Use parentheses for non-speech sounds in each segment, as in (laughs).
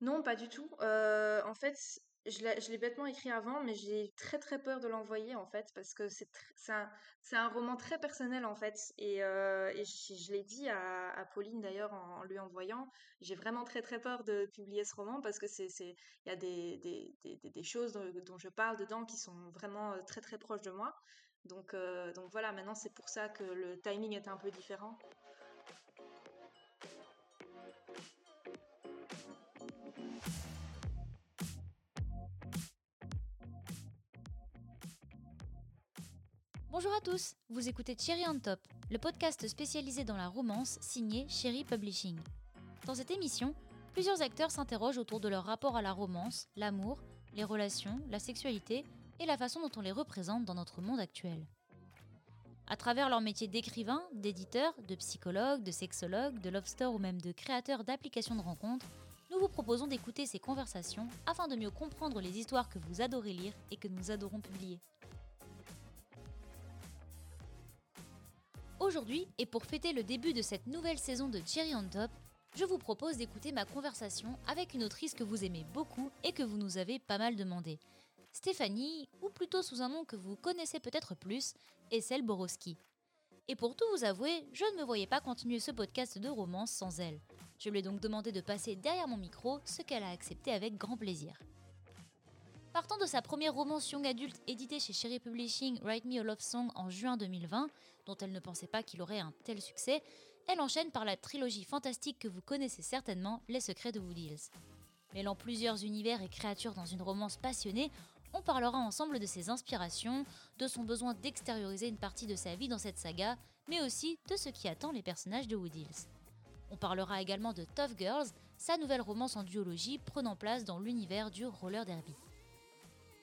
Non, pas du tout. Euh, en fait, je l'ai bêtement écrit avant, mais j'ai très très peur de l'envoyer en fait, parce que c'est un, roman très personnel en fait. Et, euh, je, l'ai dit à, Pauline d'ailleurs en, lui envoyant, j'ai vraiment très très peur de publier ce roman parce que c'est, il y a des, choses dont, dont je parle dedans qui sont vraiment euh, très très proches de moi. Donc, donc voilà, maintenant c'est pour ça que le timing est un peu différent. Bonjour à tous, vous écoutez Cherry on Top, le podcast spécialisé dans la romance signé Cherry Publishing. Dans cette émission, plusieurs acteurs s'interrogent autour de leur rapport à la romance, l'amour, les relations, la sexualité et la façon dont on les représente dans notre monde actuel. À travers leur métier d'écrivain, d'éditeur, de psychologue, de sexologue, de love store ou même de créateur d'applications de rencontres, nous vous proposons d'écouter ces conversations afin de mieux comprendre les histoires que vous adorez lire et que nous adorons publier. Aujourd'hui, et pour fêter le début de cette nouvelle saison de Cherry on Top, je vous propose d'écouter ma conversation avec une autrice que vous aimez beaucoup et que vous nous avez pas mal demandé. Stéphanie, ou plutôt sous un nom que vous connaissez peut-être plus, Essel Borowski. Et pour tout vous avouer, je ne me voyais pas continuer ce podcast de romance sans elle. Je lui ai donc demandé de passer derrière mon micro, ce qu'elle a accepté avec grand plaisir. Partant de sa première romance young adulte éditée chez Cherry Publishing, Write Me a Love Song en juin 2020, dont elle ne pensait pas qu'il aurait un tel succès, elle enchaîne par la trilogie fantastique que vous connaissez certainement, Les Secrets de Woody Hills. Mêlant plusieurs univers et créatures dans une romance passionnée, on parlera ensemble de ses inspirations, de son besoin d'extérioriser une partie de sa vie dans cette saga, mais aussi de ce qui attend les personnages de Woody Hills. On parlera également de Tough Girls, sa nouvelle romance en duologie prenant place dans l'univers du roller derby.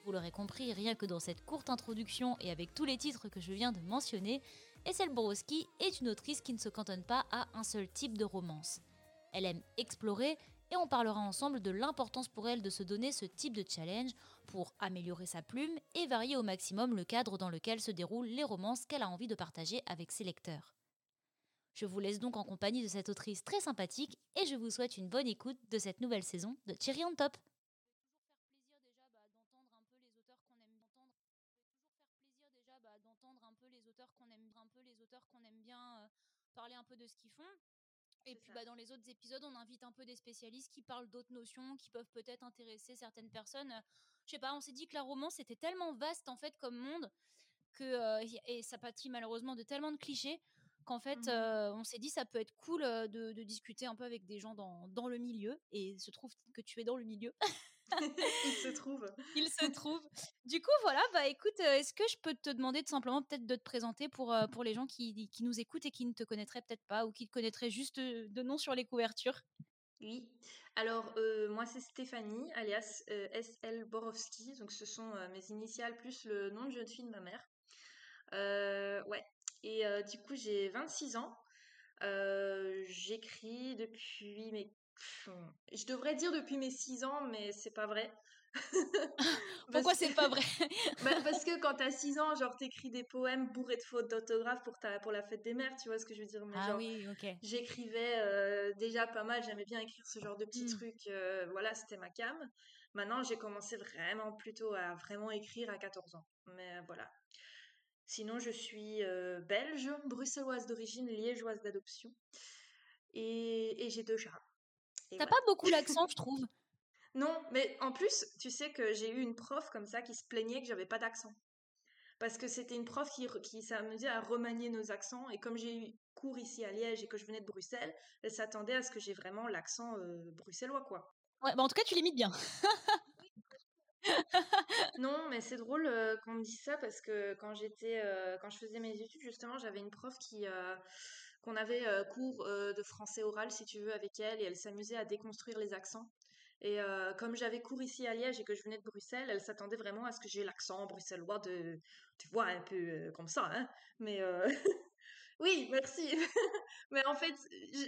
Vous l'aurez compris, rien que dans cette courte introduction et avec tous les titres que je viens de mentionner, Essel Borowski est une autrice qui ne se cantonne pas à un seul type de romance. Elle aime explorer et on parlera ensemble de l'importance pour elle de se donner ce type de challenge pour améliorer sa plume et varier au maximum le cadre dans lequel se déroulent les romances qu'elle a envie de partager avec ses lecteurs. Je vous laisse donc en compagnie de cette autrice très sympathique et je vous souhaite une bonne écoute de cette nouvelle saison de Thierry on Top. d'entendre un peu les auteurs qu'on aime un peu les auteurs qu'on aime bien euh, parler un peu de ce qu'ils font et puis bah, dans les autres épisodes, on invite un peu des spécialistes qui parlent d'autres notions qui peuvent peut-être intéresser certaines personnes. Je sais pas, on s'est dit que la romance était tellement vaste en fait comme monde que euh, et ça pâtit malheureusement de tellement de clichés qu'en fait euh, on s'est dit ça peut être cool de, de discuter un peu avec des gens dans, dans le milieu et se trouve que tu es dans le milieu. (laughs) Il se trouve. Il se trouve. Du coup, voilà, bah écoute, euh, est-ce que je peux te demander de simplement peut-être de te présenter pour, euh, pour les gens qui, qui nous écoutent et qui ne te connaîtraient peut-être pas ou qui te connaîtraient juste euh, de nom sur les couvertures? Oui. Alors, euh, moi, c'est Stéphanie, alias euh, S.L. Borowski. Donc, ce sont euh, mes initiales plus le nom de jeune fille de ma mère. Ouais. Et du coup, j'ai 26 ans. Euh, j'écris depuis mes... Je devrais dire depuis mes 6 ans, mais c'est pas vrai. (laughs) Pourquoi c'est pas vrai? (laughs) Bah, parce que quand t'as 6 ans, genre, t'écris des poèmes bourrés de fautes d'orthographe pour, ta... pour la fête des mères, tu vois ce que je veux dire? Mais Ah genre, oui, ok. J'écrivais euh, déjà pas mal, j'aimais bien écrire ce genre de petits Mm. trucs. euh, voilà, c'était ma cam. Maintenant, j'ai commencé vraiment plutôt à vraiment écrire à 14 ans. Mais voilà. Sinon, je suis euh, belge, bruxelloise d'origine, liégeoise d'adoption. Et, et j'ai deux chats. T'as voilà. pas beaucoup l'accent, je trouve. Non, mais en plus, tu sais que j'ai eu une prof comme ça qui se plaignait que j'avais pas d'accent. Parce que c'était une prof qui, qui s'amusait à remanier nos accents. Et comme j'ai eu cours ici à Liège et que je venais de Bruxelles, elle s'attendait à ce que j'ai vraiment l'accent euh, bruxellois, quoi. Ouais, bah en tout cas, tu l'imites bien. (laughs) Non, mais c'est drôle euh, qu'on me dise ça parce que quand j'étais, euh, quand je faisais mes études, justement, j'avais une prof qui, qu'on avait euh, cours euh, de français oral, si tu veux, avec elle, et elle s'amusait à déconstruire les accents. Et euh, comme j'avais cours ici à Liège et que je venais de Bruxelles, elle s'attendait vraiment à ce que j'ai l'accent bruxellois de, tu vois, un peu comme ça, hein. Mais (laughs) oui, merci. (laughs) Mais en fait,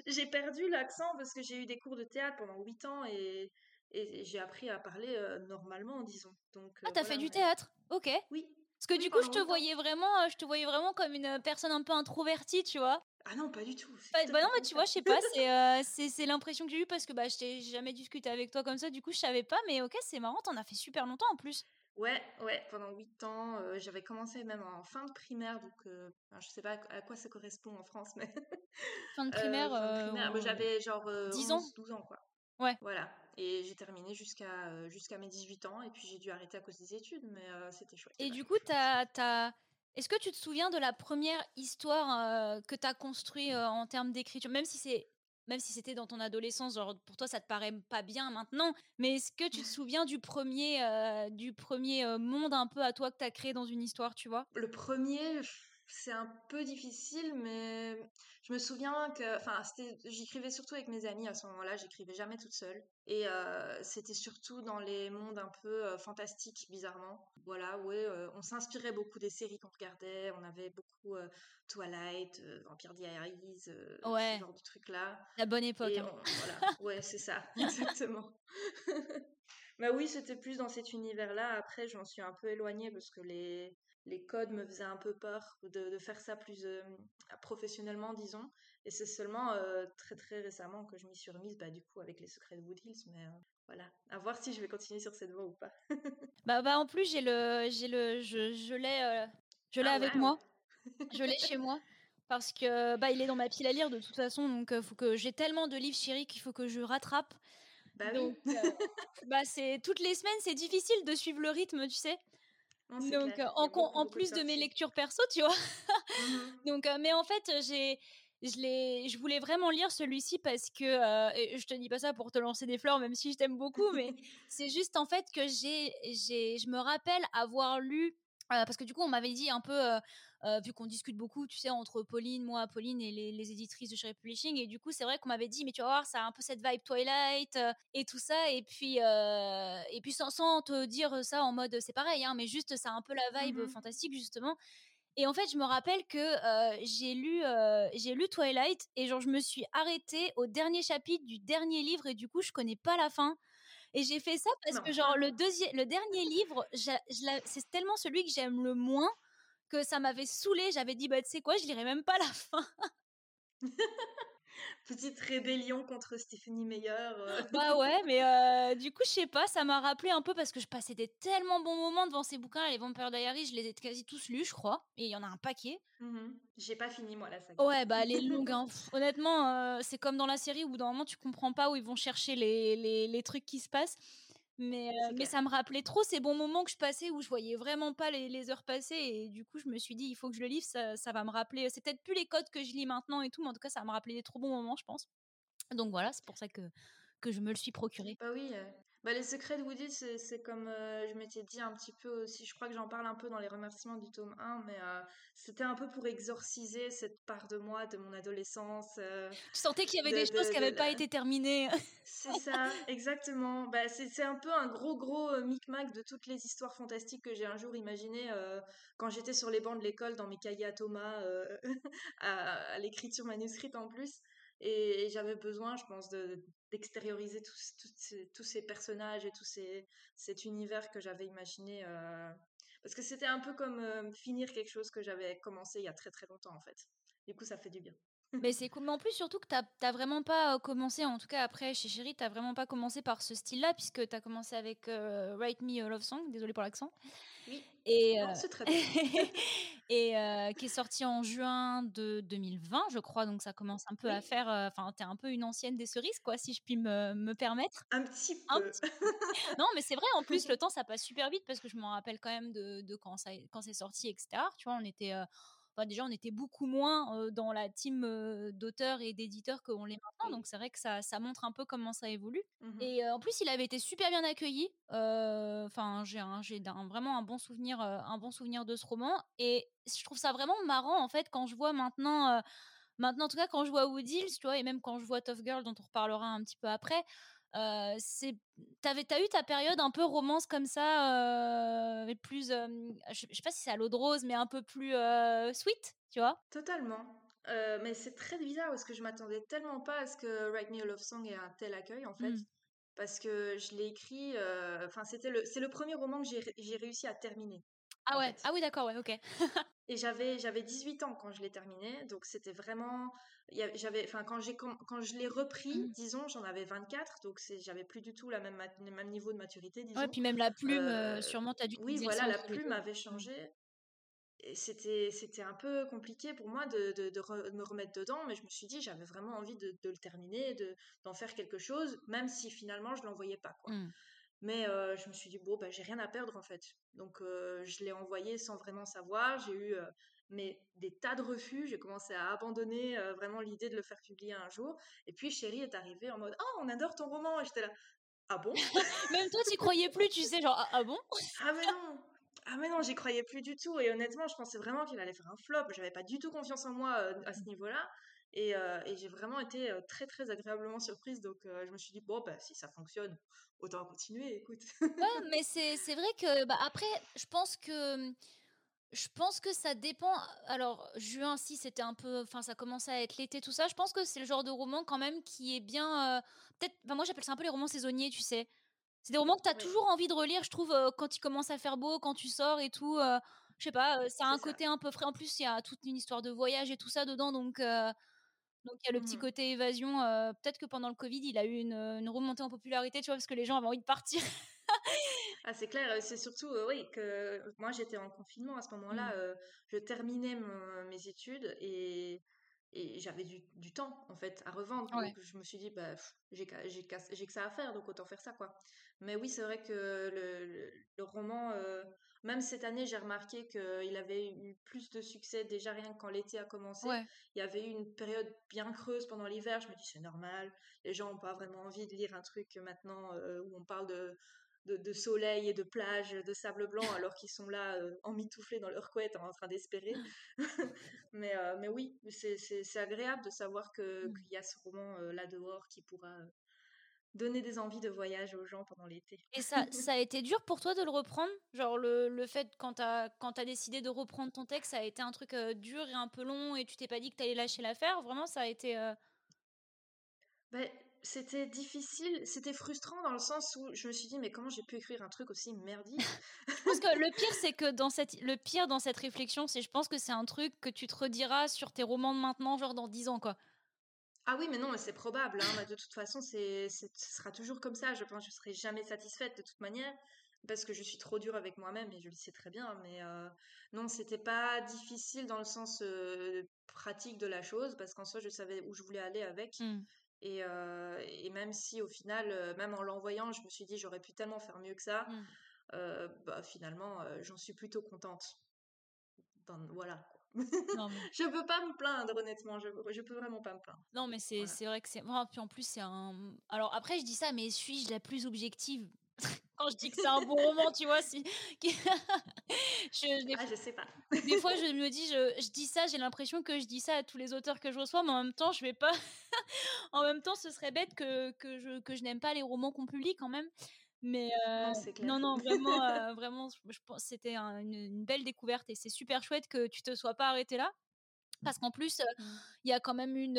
j'ai perdu l'accent parce que j'ai eu des cours de théâtre pendant 8 ans et, et j'ai appris à parler normalement, disons. Donc Ah, t'as voilà, fait du théâtre? Ok. Oui. Parce que Oui, du coup, je te voyais vraiment, je te voyais vraiment comme une personne un peu introvertie, tu vois. Ah non, pas du tout. Bah, bah non, mais tu vois, je sais pas, (laughs) c'est c'est l'impression que j'ai eue parce que bah, je t'ai jamais discuté avec toi comme ça, du coup, je savais pas, mais ok, c'est marrant, t'en as fait super longtemps en plus. Ouais, ouais, pendant 8 ans, j'avais commencé même en fin de primaire, donc je sais pas à quoi ça correspond en France, mais. (laughs) Fin de primaire, bah, j'avais genre 10 ans? 12 ans, quoi. Ouais. Voilà. Et j'ai terminé jusqu'à jusqu'à mes 18 ans, et puis j'ai dû arrêter à cause des études, mais c'était chouette. Et du coup, t'as. as... Est-ce que tu te souviens de la première histoire que tu as construite en termes d'écriture, même si c'est même si c'était dans ton adolescence, genre pour toi ça te paraît pas bien maintenant, mais est-ce que tu te souviens du premier, du premier monde un peu à toi que tu as créé dans une histoire, tu vois? Le premier, c'est un peu difficile, mais je me souviens que, enfin, j'écrivais surtout avec mes amis à ce moment-là, j'écrivais jamais toute seule. Et euh, c'était surtout dans les mondes un peu euh, fantastiques, bizarrement. Voilà, ouais, euh, on s'inspirait beaucoup des séries qu'on regardait, on avait beaucoup Twilight, Vampire Diaries, ce genre de trucs-là. La bonne époque. Hein. voilà, ouais, c'est ça, (laughs) exactement. (laughs) bah oui, c'était plus dans cet univers-là. Après, je m'en suis un peu éloignée parce que les les codes me faisaient un peu peur de, faire ça plus euh, professionnellement, disons. Et c'est seulement euh, très très récemment que je m'y suis remise, bah, du coup, avec les secrets de Wood Hills. Mais euh, voilà, à voir si je vais continuer sur cette voie ou pas. (laughs) bah, bah, en plus, j'ai le, j'ai le, je, je l'ai, je l'ai ah avec moi. (laughs) Je l'ai chez moi. Parce que bah, il est dans ma pile à lire de toute façon, donc faut que j'ai tellement de livres chéris qu'il faut que je rattrape. Bah donc, bah c'est toutes les semaines, c'est difficile de suivre le rythme, tu sais. Donc, en, en plus de, mes lectures perso, tu vois. Mmh (laughs) Donc, mais en fait, j'ai. Je, je voulais vraiment lire celui-ci parce que, je te dis pas ça pour te lancer des fleurs, même si je t'aime beaucoup, (laughs) mais c'est juste en fait que j'ai, je me rappelle avoir lu, parce que du coup on m'avait dit un peu, euh, vu qu'on discute beaucoup, tu sais, entre Pauline, moi, Pauline et les, éditrices de chez Publishing. Et du coup, c'est vrai qu'on m'avait dit, mais tu vas voir, ça a un peu cette vibe Twilight euh, et tout ça. Et puis, euh, et puis sans, sans, te dire ça en mode c'est pareil, hein, mais juste ça a un peu la vibe mmh fantastique, justement. Et en fait, je me rappelle que j'ai lu, j'ai lu Twilight et genre je me suis arrêtée au dernier chapitre du dernier livre et du coup je connais pas la fin. Et j'ai fait ça parce que genre le deuxième, le dernier livre, c'est tellement celui que j'aime le moins que ça m'avait saoulé. J'avais dit, bah, tu sais quoi, je lirai même pas la fin. (laughs) Petite rébellion contre Stephanie Meyer. Euh. Bah ouais, mais euh, du coup, je sais pas, ça m'a rappelé un peu parce que je passais des tellement bons moments devant ces bouquins. Les Vampire Diaries, je les ai quasi tous lus, je crois. Et il y en a un paquet. Mmh J'ai pas fini, moi, la saga. Ouais, bah, les longues. Hein. (laughs) Honnêtement, euh, c'est comme dans la série où, d'un moment, tu comprends pas où ils vont chercher les, les, les trucs qui se passent. Mais, mais ça me rappelait trop ces bons moments que je passais où je voyais vraiment pas les, heures passer. Et du coup, je me suis dit, il faut que je le livre, ça, ça va me rappeler. C'est peut-être plus les codes que je lis maintenant et tout, mais en tout cas, ça me rappelait des trop bons moments, je pense. Donc voilà, c'est pour ça que, que je me le suis procuré. Bah oui, bah, les secrets de Woody, c'est comme euh, je m'étais dit un petit peu aussi, je crois que j'en parle un peu dans les remerciements du tome 1, mais euh, c'était un peu pour exorciser cette part de moi, de mon adolescence. Euh, tu sentais qu'il y avait des choses qui n'avaient pas été terminées. c'est ça, exactement. Bah, c'est un peu un gros, gros micmac de toutes les histoires fantastiques que j'ai un jour imaginées quand j'étais sur les bancs de l'école dans mes cahiers à Thomas, (laughs) à, à l'écriture manuscrite en plus. Et, j'avais besoin, je pense, d'extérioriser tous, tous, ces, personnages et tout ces, cet univers que j'avais imaginé. Euh, parce que c'était un peu comme euh, finir quelque chose que j'avais commencé il y a très très longtemps en fait. Du coup, ça fait du bien. (laughs) Mais c'est cool. Mais en plus, surtout que tu n'as vraiment pas commencé, en tout cas après chez Chéri, tu vraiment pas commencé par ce style-là, puisque tu as commencé avec Write Me a Love Song, désolé pour l'accent. Oui. Et, c'est très bien. (laughs) et qui est sorti en juin de 2020, je crois. Donc ça commence un peu à faire. Enfin, tu es un peu une ancienne des cerises, quoi, si je puis me, me permettre. Un petit peu. (laughs) non, mais c'est vrai, en plus, le temps, ça passe super vite parce que je m'en rappelle quand même de, de quand, ça, quand c'est sorti, etc. Tu vois, on était déjà, on était beaucoup moins dans la team d'auteurs et d'éditeurs qu'on l'est maintenant. Donc, c'est vrai que ça, ça, montre un peu comment ça évolue. Mmh et en plus, il avait été super bien accueilli. Enfin, j'ai vraiment un bon souvenir, un bon souvenir de ce roman. Et je trouve ça vraiment marrant, en fait, quand je vois maintenant. Maintenant, en tout cas, quand je vois Wood tu vois, et même quand je vois Tough Girl, dont on reparlera un petit peu après, euh, c'est t'avais t'as eu ta période un peu romance comme ça euh, plus je, sais pas si c'est à l'eau de rose mais un peu plus sweet tu vois? Totalement. Mais c'est très bizarre parce que je m'attendais tellement pas à ce que Write Me a Love Song ait un tel accueil en fait. Mmh. parce que je l'ai écrit enfin c'était le c'est le premier roman que j'ai réussi à terminer ah ouais. ah oui d'accord ouais ok (laughs) et j'avais j'avais 18 ans quand je l'ai terminé, donc c'était vraiment j'avais enfin quand j'ai quand je l'ai repris, mmh. disons, j'en avais 24, donc c'est j'avais plus du tout la même le même niveau de maturité, disons. Ouais, puis même la plume, euh, sûrement tu as dû. Oui, voilà, la plume avait changé. Et c'était c'était un peu compliqué pour moi de, de, de, me remettre dedans, mais je me suis dit j'avais vraiment envie de, le terminer, de d'en faire quelque chose, même si finalement je l'envoyais pas quoi. Mmh. Mais euh, je me suis dit, bon, bah, j'ai rien à perdre en fait. Donc euh, je l'ai envoyé sans vraiment savoir. J'ai eu euh, mais des tas de refus. J'ai commencé à abandonner vraiment l'idée de le faire publier un jour. Et puis Chérie est arrivée en mode, oh, on adore ton roman. Et j'étais là, ah bon? (laughs) Même toi, tu croyais plus, tu sais, genre, ah, ah bon? Ah mais non ah mais non, j'y croyais plus du tout. Et honnêtement, je pensais vraiment qu'il allait faire un flop. J'avais pas du tout confiance en moi à ce niveau-là. Et, et j'ai vraiment été très très agréablement surprise. Donc je me suis dit, bon, bah, si ça fonctionne, autant continuer, écoute. ouais, (laughs) mais c'est vrai que, bah, après, je pense que. Je pense que ça dépend. Alors, juin, si c'était un peu. Enfin, ça commençait à être l'été, tout ça. Je pense que c'est le genre de roman, quand même, qui est bien. Euh, peut-être. Enfin, moi, j'appelle ça un peu les romans saisonniers, tu sais. C'est des romans que tu as toujours envie de relire, je trouve, euh, quand il commence à faire beau, quand tu sors et tout. Euh, je sais pas, ça a un côté un peu frais. En plus, il y a toute une histoire de voyage et tout ça dedans. Donc, donc il y a le petit mmh. côté évasion. Euh, peut-être que pendant le Covid, il a eu une, remontée en popularité, tu vois, parce que les gens avaient envie de partir. ah c'est clair, c'est surtout oui que moi j'étais en confinement à ce (laughs) moment-là. Mmh. je terminais mes études et et j'avais du, du, temps en fait à revendre. Donc je me suis dit bah j'ai que ça à faire donc autant faire ça quoi. Mais oui c'est vrai que le, le, roman euh, même cette année j'ai remarqué qu'il avait eu plus de succès déjà rien que quand l'été a commencé. Il y avait eu une période bien creuse pendant l'hiver. Je me dis c'est normal. Les gens ont pas vraiment envie de lire un truc maintenant euh, où on parle de de, soleil et de plage, de sable blanc, alors qu'ils sont là euh, emmitouflés dans leur couette en train d'espérer. (laughs) mais, euh, mais oui, c'est agréable de savoir mmh. qu'il y a ce roman euh, là dehors qui pourra donner des envies de voyage aux gens pendant l'été. Et ça, ça a été dur pour toi de le reprendre? Genre le, le fait quand tu as, décidé de reprendre ton texte, ça a été un truc dur et un peu long et tu t'es pas dit que tu allais lâcher l'affaire? Vraiment, ça a été... Ben, c'était difficile, c'était frustrant dans le sens où je me suis dit mais comment j'ai pu écrire un truc aussi merdique? Je pense que le pire c'est que dans cette le pire dans cette réflexion, c'est je pense que c'est un truc que tu te rediras sur tes romans de maintenant genre dans 10 ans quoi. Ah oui, mais non, c'est probable. Hein. de toute façon, c'est, ce sera toujours comme ça. Je pense que je serai jamais satisfaite de toute manière parce que je suis trop dure avec moi-même et je le sais très bien. Mais euh, non, c'était pas difficile dans le sens euh, pratique de la chose parce qu'en soi, je savais où je voulais aller avec. Mmh. Et, euh, et, même si au final, euh, même en l'envoyant, je me suis dit j'aurais pu tellement faire mieux que ça, mmh. bah, finalement, j'en suis plutôt contente. voilà. Non, (laughs) mais... je peux pas me plaindre honnêtement, je, je peux vraiment pas me plaindre. Non mais c'est vrai que c'est moi puis en plus c'est un alors après je dis ça mais suis-je la plus objective? Quand je dis que c'est un bon roman, tu vois, si. (laughs) je, ah, je sais pas. des fois, je me dis, je, je dis ça, j'ai l'impression que je dis ça à tous les auteurs que je reçois, mais en même temps, je vais pas. (laughs) en même temps, ce serait bête que, que je, que je n'aime pas les romans qu'on publie quand même. Mais euh, non, non, vraiment, euh, vraiment, je pense c'était une, une, belle découverte et c'est super chouette que tu te sois pas arrêté là. Parce qu'en plus, mmh. il y a quand même une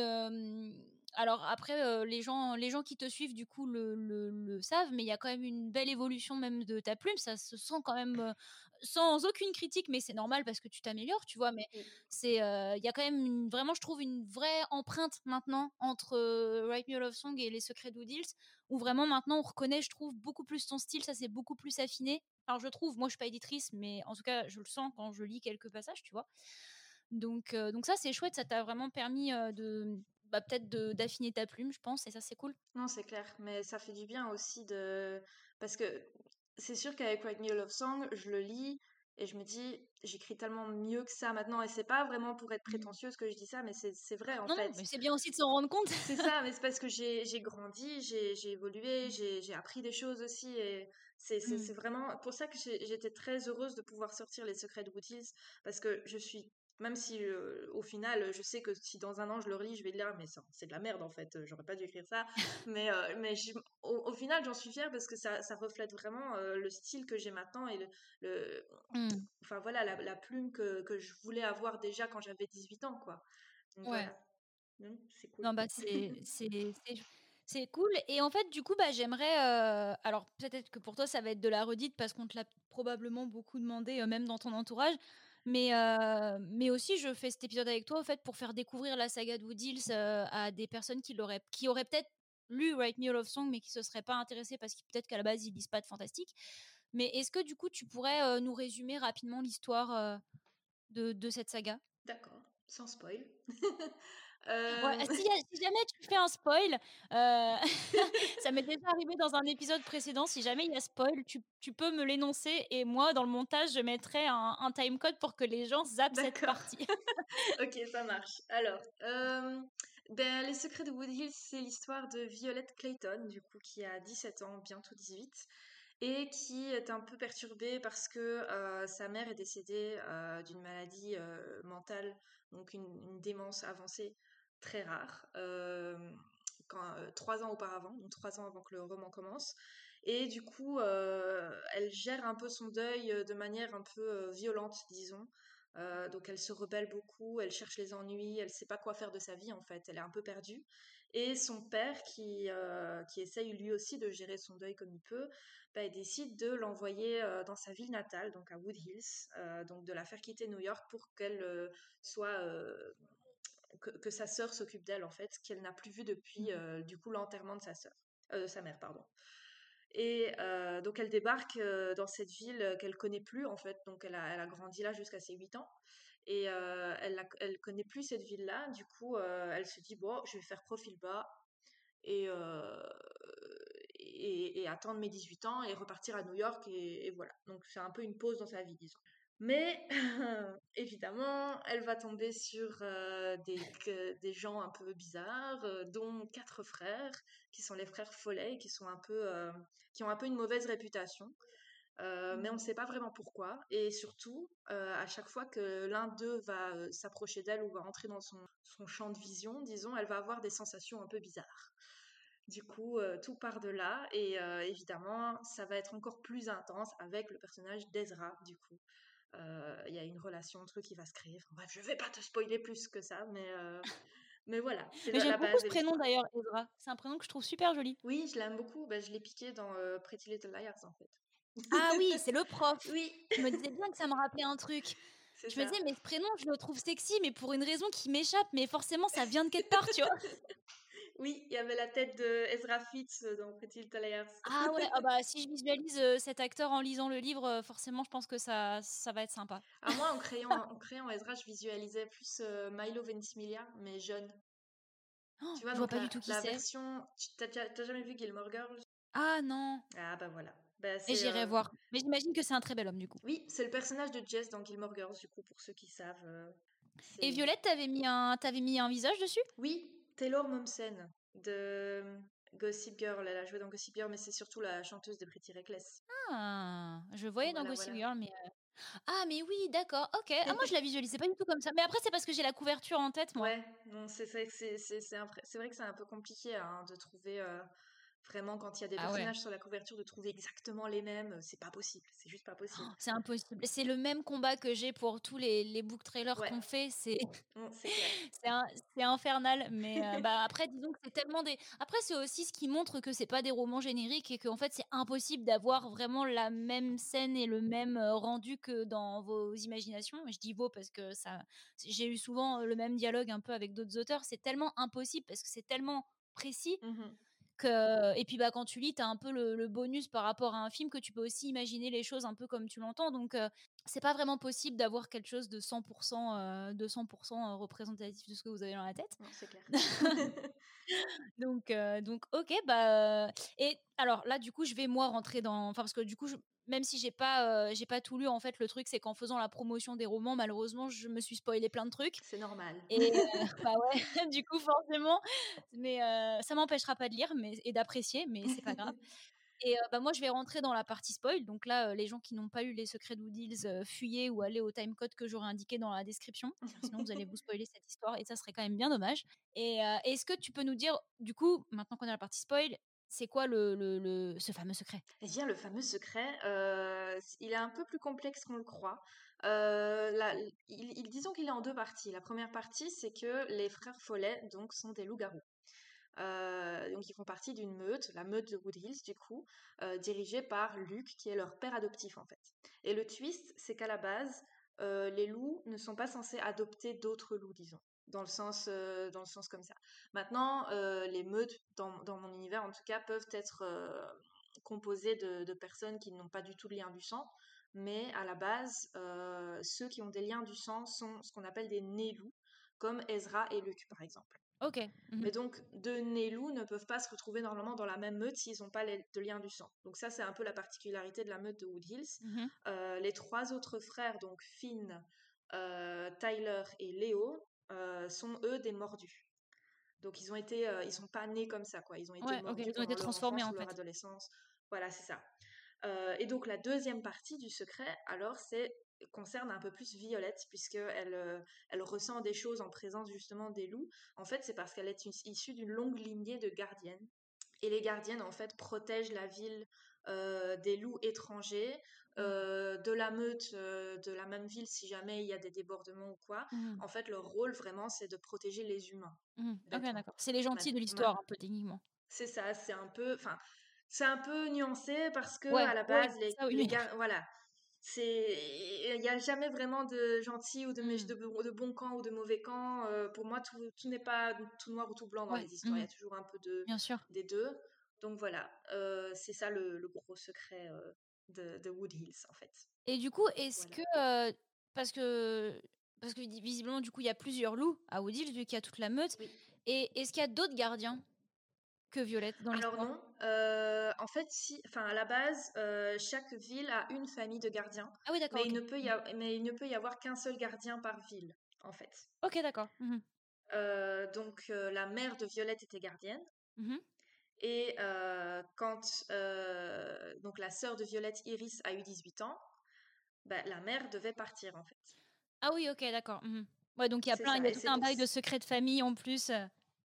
alors après, les, gens, les gens qui te suivent, du coup, le, savent, mais il y a quand même une belle évolution même de ta plume. Ça se sent quand même sans aucune critique, mais c'est normal parce que tu t'améliores, tu vois. Mais c'est, il y a quand même vraiment, je trouve, une vraie empreinte maintenant entre Write Me a Love Song et Les Secrets d'Oodles, où vraiment maintenant on reconnaît, je trouve, beaucoup plus ton style. Ça s'est beaucoup plus affiné. Alors je trouve, moi je suis pas éditrice, mais en tout cas, je le sens quand je lis quelques passages, tu vois. Donc, donc ça, c'est chouette. Ça t'a vraiment permis de bah, peut-être d'affiner ta plume, je pense, et ça c'est cool. Non, c'est clair, mais ça fait du bien aussi de. Parce que c'est sûr qu'avec Write Me a Love Song, je le lis et je me dis, j'écris tellement mieux que ça maintenant, et c'est pas vraiment pour être mmh. prétentieuse que je dis ça, mais c'est vrai en fait. mais c'est bien aussi de s'en rendre compte. c'est ça, mais c'est parce que (laughs) j'ai grandi, j'ai évolué, j'ai appris des choses aussi, et c'est mmh. vraiment pour ça que j'étais très heureuse de pouvoir sortir Les Secrets de Woodies, parce que je suis même si euh, au final, je sais que si dans un an je le relis, je vais dire mais c'est de la merde en fait, j'aurais pas dû écrire ça. (laughs) mais euh, mais au, final, j'en suis fière parce que ça, ça reflète vraiment euh, le style que j'ai maintenant et le, mmh. enfin voilà la, plume que, que, je voulais avoir déjà quand j'avais 18 ans quoi. ouais. Mmh, c'est cool. Non bah (laughs) c'est c'est cool. Et en fait, du coup, bah, j'aimerais. alors, peut-être que pour toi, ça va être de la redite parce qu'on te l'a probablement beaucoup demandé, même dans ton entourage. Mais, mais aussi, je fais cet épisode avec toi, en fait, pour faire découvrir la saga de Wood Hills euh, à des personnes qui, l'auraient, qui auraient peut-être lu Write Me a Love Song, mais qui se seraient pas intéressées parce que peut-être qu'à la base, ils lisent pas de fantastique. Mais est-ce que, du coup, tu pourrais nous résumer rapidement l'histoire de, de cette saga? D'accord, sans spoil. (laughs) Ouais, si, (laughs) si, jamais tu fais un spoil, euh, (laughs) ça m'est déjà arrivé dans un épisode précédent, si jamais il y a spoil, tu, tu peux me l'énoncer et moi, dans le montage, je mettrai un, un timecode pour que les gens zappent cette partie. (laughs) ok, ça marche. Alors, ben, Les Secrets de Wood Hills, c'est l'histoire de Violette Clayton, du coup, qui a 17 ans, bientôt 18 et qui est un peu perturbée parce que sa mère est décédée d'une maladie mentale, donc une, une, démence avancée très rare, euh, quand, euh, trois ans auparavant, donc trois ans avant que le roman commence. Et du coup, euh, elle gère un peu son deuil de manière un peu violente, disons. donc elle se rebelle beaucoup, elle cherche les ennuis, elle sait pas quoi faire de sa vie en fait, elle est un peu perdue. Et son père, qui, qui essaye lui aussi de gérer son deuil comme il peut, bah, il décide de l'envoyer dans sa ville natale, donc à Wood Hills, donc de la faire quitter New York pour qu'elle soit que, sa sœur s'occupe d'elle en fait, qu'elle n'a plus vu depuis mmh euh, du coup l'enterrement de sa sœur, euh, sa mère pardon. Et euh, donc elle débarque dans cette ville qu'elle connaît plus en fait, donc elle a, elle a grandi là jusqu'à ses 8 ans et elle, ne elle connaît plus cette ville là, du coup elle se dit bon je vais faire profil bas et, et, attendre mes 18 ans et repartir à New York et, et voilà. Donc c'est un peu une pause dans sa vie disons. Mais (laughs) évidemment, elle va tomber sur euh, des, des, gens un peu bizarres, dont quatre frères, qui sont les frères Follet, qui, sont un peu, qui ont un peu une mauvaise réputation. mais on ne sait pas vraiment pourquoi. Et surtout, à chaque fois que l'un d'eux va s'approcher d'elle ou va entrer dans son, son, champ de vision, disons, elle va avoir des sensations un peu bizarres. Du coup, tout part de là. Et évidemment, ça va être encore plus intense avec le personnage d'Ezra, du coup. Euh, il y a une relation entre eux qui va se créer. Enfin, bref, je vais pas te spoiler plus que ça, mais, euh, mais voilà. Mais j'aime beaucoup ce prénom d'ailleurs, Ezra. C'est un prénom que je trouve super joli. Oui, je l'aime beaucoup. Bah, je l'ai piqué dans euh, Pretty Little Liars en fait. Ah oui, (laughs) c'est le prof. Oui. Je me disais bien que ça me rappelait un truc. (laughs) Je me disais, mais ce prénom, je le trouve sexy, mais pour une raison qui m'échappe. Mais forcément, ça vient de quelque part, tu vois. (laughs) Oui, il y avait la tête de Ezra Fitz euh, dans Pretty Little Liars. Ah ouais, ah bah, si je visualise euh, cet acteur en lisant le livre, euh, forcément, je pense que ça, ça va être sympa. Ah, moi, en (laughs) créant, en créant Ezra, je visualisais plus Milo Ventimiglia, mais jeune. Oh, tu vois, je vois pas du tout qui c'est. version... T'as jamais vu Gilmore Girls? Ah non Ah bah voilà. Bah, Et j'irai voir. Mais j'imagine que c'est un très bel homme, du coup. Oui, c'est le personnage de Jess dans Gilmore Girls, du coup, pour ceux qui savent. Et Violette, t'avais mis, un... avais mis un visage dessus? Oui, Taylor Momsen de Gossip Girl. Elle a joué dans Gossip Girl, mais c'est surtout la chanteuse de Pretty Reckless. Ah, je voyais dans Gossip Girl, mais. Euh, ah, mais oui, d'accord, ok. Ah, moi, je la visualisais pas du tout comme ça. Mais après, c'est parce que j'ai la couverture en tête, moi. Ouais, non, c'est vrai que c'est un peu compliqué hein, de trouver. Euh, Vraiment, quand il y a des ah personnages sur la couverture, de trouver exactement les mêmes, c'est pas possible. C'est juste pas possible. Oh, c'est impossible. C'est le même combat que j'ai pour tous les, les book trailers qu'on fait. C'est (laughs) c'est infernal. Mais euh, bah, après, disons que c'est tellement des. Après, c'est aussi ce qui montre que c'est pas des romans génériques et qu'en fait, c'est impossible d'avoir vraiment la même scène et le même euh, rendu que dans vos imaginations. Je dis vos parce que ça, j'ai eu souvent le même dialogue un peu avec d'autres auteurs. C'est tellement impossible parce que c'est tellement précis. Et puis bah quand tu lis, tu as un peu le, bonus par rapport à un film que tu peux aussi imaginer les choses un peu comme tu l'entends. Donc c'est pas vraiment possible d'avoir quelque chose de 100%, de 100% représentatif de ce que vous avez dans la tête. c'est clair. (laughs) (laughs) donc, donc ok, bah et alors là du coup je vais moi rentrer dans, enfin parce que du coup je, même si j'ai pas j'ai pas tout lu en fait le truc c'est qu'en faisant la promotion des romans malheureusement je me suis spoilé plein de trucs c'est normal. et (laughs) bah ouais (laughs) du coup forcément mais ça m'empêchera pas de lire mais et d'apprécier mais c'est pas grave et bah moi je vais rentrer dans la partie spoil donc là les gens qui n'ont pas lu les secrets Wood fuyez ou allez au timecode que j'aurai indiqué dans la description sinon vous allez vous spoiler cette histoire et ça serait quand même bien dommage et est-ce que tu peux nous dire du coup maintenant qu'on a la partie spoil c'est quoi le, ce fameux secret? Eh bien, le fameux secret, il est un peu plus complexe qu'on le croit. Il, disons qu'il est en deux parties. La première partie, c'est que les frères Follet donc, sont des loups-garous. Euh, donc ils font partie d'une meute, la meute de Wood Hills du coup, dirigée par Luke qui est leur père adoptif en fait. Et le twist, c'est qu'à la base, les loups ne sont pas censés adopter d'autres loups, disons dans le sens, dans le sens comme ça. Maintenant, les meutes, dans, mon univers en tout cas, peuvent être composées de, personnes qui n'ont pas du tout de lien du sang, mais à la base, ceux qui ont des liens du sang sont ce qu'on appelle des nélous, comme Ezra et Luke par exemple. Ok. Mmh mais donc, deux nélous ne peuvent pas se retrouver normalement dans la même meute s'ils n'ont pas les, de lien du sang. Donc ça, c'est un peu la particularité de la meute de Wood Hills. Mmh les trois autres frères, donc Finn, Tyler et Léo, euh, sont eux des mordus. Donc ils ont été, euh, ils sont pas nés comme ça quoi. Ils ont été mordus ils ont été transformés en fait. Leur adolescence. Voilà, c'est ça. Euh, et donc la deuxième partie du secret, alors c'est concerne un peu plus Violette puisque elle, elle ressent des choses en présence justement des loups. En fait, c'est parce qu'elle est issue d'une longue lignée de gardiennes. Et les gardiennes en fait protègent la ville des loups étrangers euh, de la meute euh, de la même ville si jamais il y a des débordements ou quoi. Mmh. En fait, leur rôle vraiment, c'est de protéger les humains. Mmh. d'accord. C'est les gentils de l'histoire, un peu techniquement. C'est ça, c'est un peu, enfin, c'est un peu nuancé parce que à la base, les, voilà, c'est, il n'y a jamais vraiment de gentils ou de, mmh. de, de bon camp ou de mauvais camp. Euh, pour moi, tout, tout n'est pas tout noir ou tout blanc dans les histoires. Il y a toujours un peu de, Bien sûr. des deux. Donc voilà, c'est ça le, le, gros secret de, Wood Hills en fait. Et du coup, est-ce que parce que parce que visiblement du coup il y a plusieurs loups à Wood Hills vu qu'il y a toute la meute. Et est-ce qu'il y a d'autres gardiens? Que Violette dans Alors non. en fait, si, enfin à la base, chaque ville a une famille de gardiens. Ah oui, d'accord. Mais, il ne peut y mmh. mais il ne peut y avoir qu'un seul gardien par ville, en fait. Ok, d'accord. Mmh donc la mère de Violette était gardienne. Mmh et quand donc la sœur de Violette, Iris, a eu 18 ans, bah, la mère devait partir en fait. Ah oui, ok, d'accord. Mmh ouais, donc il y a plein, il y a tout un bail de secret de famille en plus.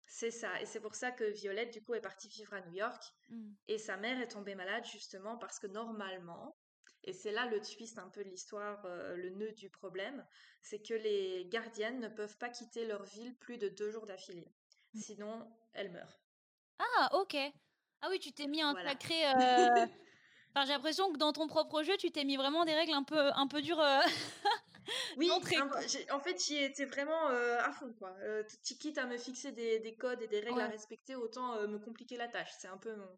C'est ça, et c'est pour ça que Violette, du coup, est partie vivre à New York. Mmh. Et sa mère est tombée malade justement parce que normalement, et c'est là le twist un peu de l'histoire, le nœud du problème, c'est que les gardiennes ne peuvent pas quitter leur ville plus de deux jours d'affilée. Mmh. Sinon, elles meurent. Ah, ok. Ah oui, tu t'es mis un sacré. Euh, (laughs) enfin, j'ai l'impression que dans ton propre jeu, tu t'es mis vraiment des règles un peu, un peu dures. Euh, (laughs) oui, en fait, j'y étais vraiment euh, à fond, quoi. quitte à me fixer des, des, codes et des règles à respecter, autant me compliquer la tâche. C'est un peu mon.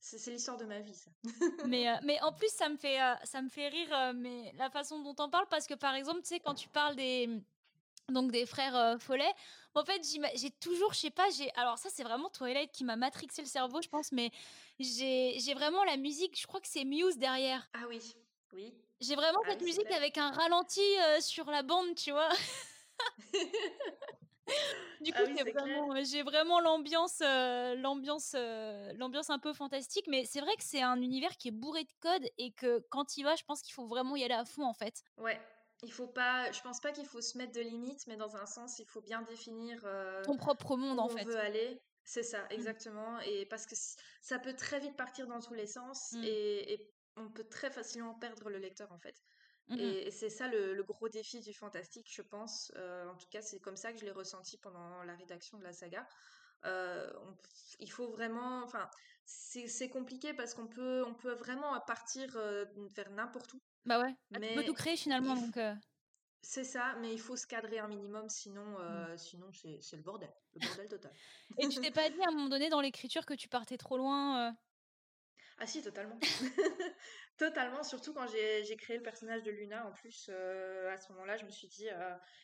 C'est l'histoire de ma vie, ça. (laughs) mais, mais en plus, ça me fait, ça me fait rire mais la façon dont on parle, parce que par exemple, tu sais, quand tu parles des, donc des frères Follet, en fait, j'ai toujours, je sais pas, j'ai. Alors, ça, c'est vraiment Twilight qui m'a matrixé le cerveau, je pense, mais j'ai vraiment la musique, je crois que c'est Muse derrière. Ah oui, oui. J'ai vraiment ah cette musique avec un ralenti sur la bande, tu vois. (laughs) du coup, ah j'ai vraiment l'ambiance, l'ambiance, l'ambiance un peu fantastique, mais c'est vrai que c'est un univers qui est bourré de codes et que quand il va, je pense qu'il faut vraiment y aller à fond, en fait. Ouais, il faut pas, je pense pas qu'il faut se mettre de limites, mais dans un sens, il faut bien définir euh, ton propre monde où en on fait. veut aller. C'est ça, mmh. exactement. Et parce que ça peut très vite partir dans tous les sens mmh. et, on peut très facilement perdre le lecteur en fait. Mmh et, c'est ça le, gros défi du fantastique, je pense. Euh, en tout cas, c'est comme ça que je l'ai ressenti pendant la rédaction de la saga. Euh, il faut vraiment, enfin, c'est compliqué parce qu'on peut, on peut vraiment partir vers n'importe où. Bah ouais, mais tu peux tout créer finalement. Donc euh. C'est ça, mais il faut se cadrer un minimum, sinon, euh, mmh. sinon c'est le bordel, le bordel total. Et tu t'es pas dit à un moment donné dans l'écriture que tu partais trop loin euh? Ah si, totalement. (laughs) totalement, surtout quand j'ai créé le personnage de Luna. En plus, à ce moment-là, je me suis dit,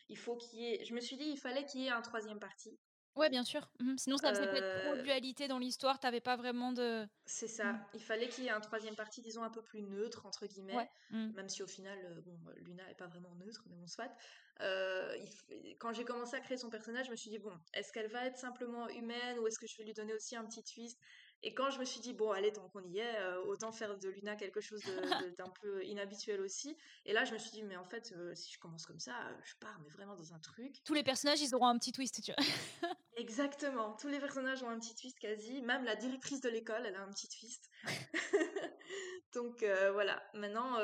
il faut qu'il y ait... Je me suis dit, il fallait qu'il y ait un troisième parti. Ouais, bien sûr. Mmh Sinon, ça faisait peut-être trop de dualité dans l'histoire. T'avais pas vraiment de. C'est ça. Mmh. Il fallait qu'il y ait un troisième parti, disons, un peu plus neutre, entre guillemets. Mmh. Même si au final, bon, Luna est pas vraiment neutre, mais bon, soit. Euh, quand j'ai commencé à créer son personnage, je me suis dit, bon, est-ce qu'elle va être simplement humaine ou est-ce que je vais lui donner aussi un petit twist? Et quand je me suis dit, bon, allez, tant qu'on y est, euh, autant faire de Luna quelque chose (laughs) d'un peu inhabituel aussi. Et là, je me suis dit, mais en fait, euh, si je commence comme ça, je pars, mais vraiment dans un truc. Tous les personnages, ils auront un petit twist, tu vois. (laughs) Exactement. Tous les personnages ont un petit twist quasi. Même la directrice de l'école, elle a un petit twist. (laughs) Donc euh, voilà. Maintenant,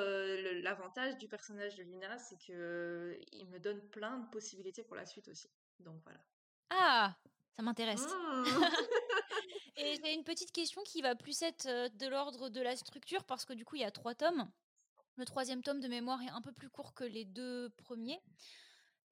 l'avantage du personnage de Luna, c'est que il me donne plein de possibilités pour la suite aussi. Donc voilà. Ah, ça m'intéresse. Mmh. (laughs) (laughs) Et j'ai une petite question qui va plus être de l'ordre de la structure, parce que du coup, il y a trois tomes. Le troisième tome de mémoire est un peu plus court que les deux premiers.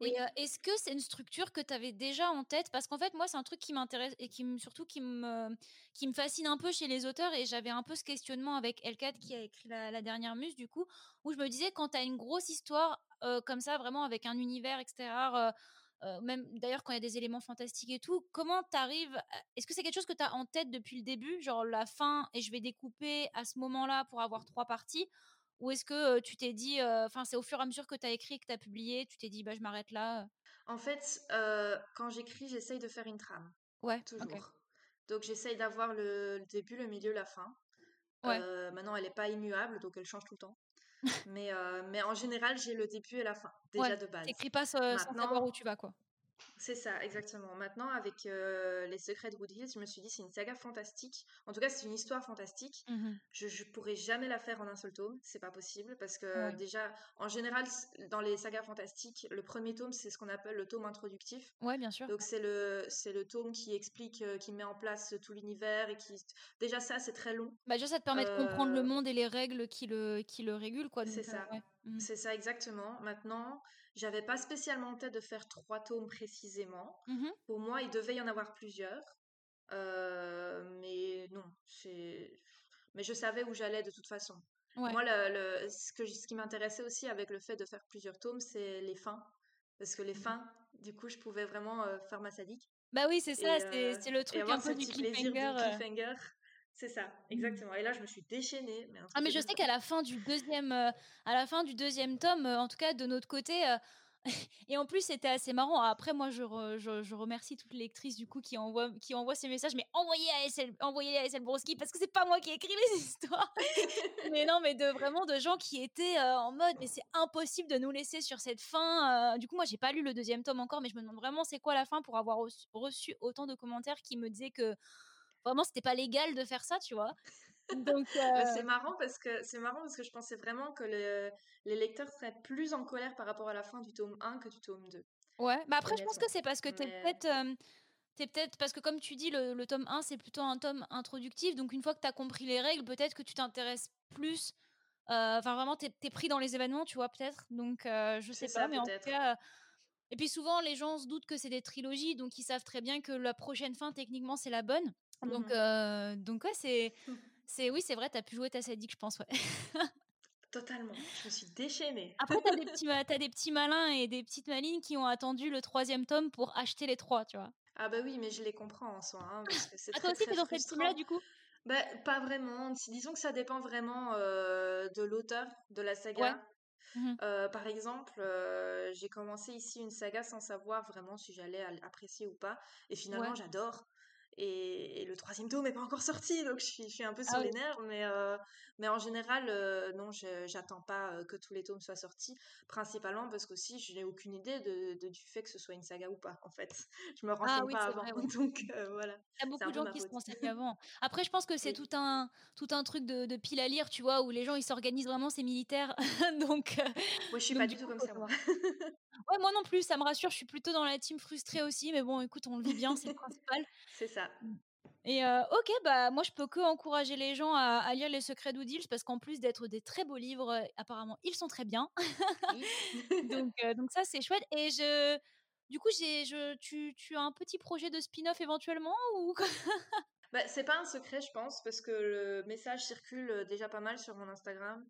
Et est-ce que c'est une structure que tu avais déjà en tête? Parce qu'en fait, moi, c'est un truc qui m'intéresse et qui me, surtout qui me, qui me fascine un peu chez les auteurs. Et j'avais un peu ce questionnement avec Elkat qui a écrit la, dernière muse, du coup, où je me disais, quand tu as une grosse histoire comme ça, vraiment avec un univers, etc., même d'ailleurs quand il y a des éléments fantastiques et tout, comment tu arrives Est-ce que c'est quelque chose que tu as en tête depuis le début Genre la fin et je vais découper à ce moment-là pour avoir trois parties? Ou est-ce que tu t'es dit, enfin, c'est au fur et à mesure que tu as écrit, que tu as publié, tu t'es dit, bah, je m'arrête là En fait, quand j'écris, j'essaye de faire une trame. Ouais. Toujours. Donc, j'essaye d'avoir le, début, le milieu, la fin. Ouais. maintenant, elle n'est pas immuable, donc elle change tout le temps. (laughs) mais, mais en général, j'ai le début et la fin, déjà de base. T'écris pas sans savoir où tu vas, quoi. C'est ça, exactement. Maintenant, avec Les Secrets de Wood je me suis dit, c'est une saga fantastique. En tout cas, c'est une histoire fantastique. Mmh je, je pourrais jamais la faire en un seul tome. C'est pas possible. Parce que, déjà, en général, dans les sagas fantastiques, le premier tome, c'est ce qu'on appelle le tome introductif. Ouais, bien sûr. Donc, c'est le, c'est le tome qui explique, qui met en place tout l'univers et qui. Déjà, ça, c'est très long. Bah, déjà, ça te permet de comprendre le monde et les règles qui le, qui le régulent, quoi. C'est ça. Mmh c'est ça, exactement. Maintenant, j'avais pas spécialement en tête de faire trois tomes précisément. Mmh Pour moi, il devait y en avoir plusieurs. Euh, mais non. Mais je savais où j'allais de toute façon. Moi, le, ce, que, ce qui m'intéressait aussi avec le fait de faire plusieurs tomes, c'est les fins. Parce que les mmh fins, du coup, je pouvais vraiment euh, faire ma sadique. Bah oui, c'est ça, c'est le truc un peu du cliffhanger. C'est ça, mmh. exactement. Et là, je me suis déchaînée. Mais ah, mais je sais qu'à la fin du deuxième, euh, à la fin du deuxième tome, euh, en tout cas de notre côté, euh, (laughs) et en plus c'était assez marrant. Après, moi, je, je, remercie toutes les lectrices du coup qui envoient, qui envoient ces messages, mais envoyez à SL, envoyez à SL Broski parce que c'est pas moi qui ai écrit les (laughs) histoires. (laughs) mais non, mais de vraiment de gens qui étaient en mode, mais c'est impossible de nous laisser sur cette fin. du coup, moi, j'ai pas lu le deuxième tome encore, mais je me demande vraiment c'est quoi la fin pour avoir reçu autant de commentaires qui me disaient que vraiment c'était pas légal de faire ça tu vois? Donc c'est marrant parce que c'est marrant parce que je pensais vraiment que les lecteurs seraient plus en colère par rapport à la fin du tome 1 que du tome 2 ouais mais après je pense que c'est parce que tu es peut-être es peut-être parce que comme tu dis le, tome 1 c'est plutôt un tome introductif donc une fois que tu as compris les règles peut-être que tu t'intéresses plus enfin vraiment tu es, pris dans les événements tu vois peut-être donc je sais pas mais en tout cas et puis souvent les gens se doutent que c'est des trilogies donc ils savent très bien que la prochaine fin techniquement c'est la bonne donc, mmh donc ouais, c'est, (laughs) c'est, oui, c'est vrai, t'as pu jouer ta sadique, je pense, ouais. (laughs) Totalement, je me suis déchaînée. Après, t'as des, petits, as des petits malins et des petites malines qui ont attendu le troisième tome pour acheter les trois, tu vois. Ah bah oui, mais je les comprends en soi. Hein, parce que c'est ah, toi aussi, t'es dans cette team-là, du coup? Bah, Pas vraiment. Disons que ça dépend vraiment de l'auteur de la saga. Mmh par exemple, j'ai commencé ici une saga sans savoir vraiment si j'allais apprécier ou pas. Et finalement, j'adore. Et, le troisième tome n'est pas encore sorti, donc je suis, je suis un peu ah sur les nerfs. Mais, euh, mais en général, euh, non, j'attends pas euh, que tous les tomes soient sortis. Principalement parce qu'aussi, je n'ai aucune idée de, du fait que ce soit une saga ou pas, en fait. (laughs) Je me ah renseigne pas avant. (laughs) Donc voilà. Il y a beaucoup de gens qui se renseignent avant. Après, je pense que c'est tout, un, tout un truc de, de, pile à lire, tu vois, où les gens ils s'organisent vraiment, ces militaires. (laughs) donc. Moi, je suis pas du tout comme ça, moi. Ouais, moi non plus, ça me rassure. Je suis plutôt dans la team frustrée aussi, mais bon, écoute, on le vit bien, c'est le principal. C'est ça. Et ok, bah moi je peux que encourager les gens à, lire Les Secrets d'Oudils parce qu'en plus d'être des très beaux livres, apparemment ils sont très bien. (laughs) donc, donc ça c'est chouette. Et je, du coup, j'ai, je, tu, tu as un petit projet de spin-off éventuellement ou bah, c'est pas un secret, je pense, parce que le message circule déjà pas mal sur mon Instagram.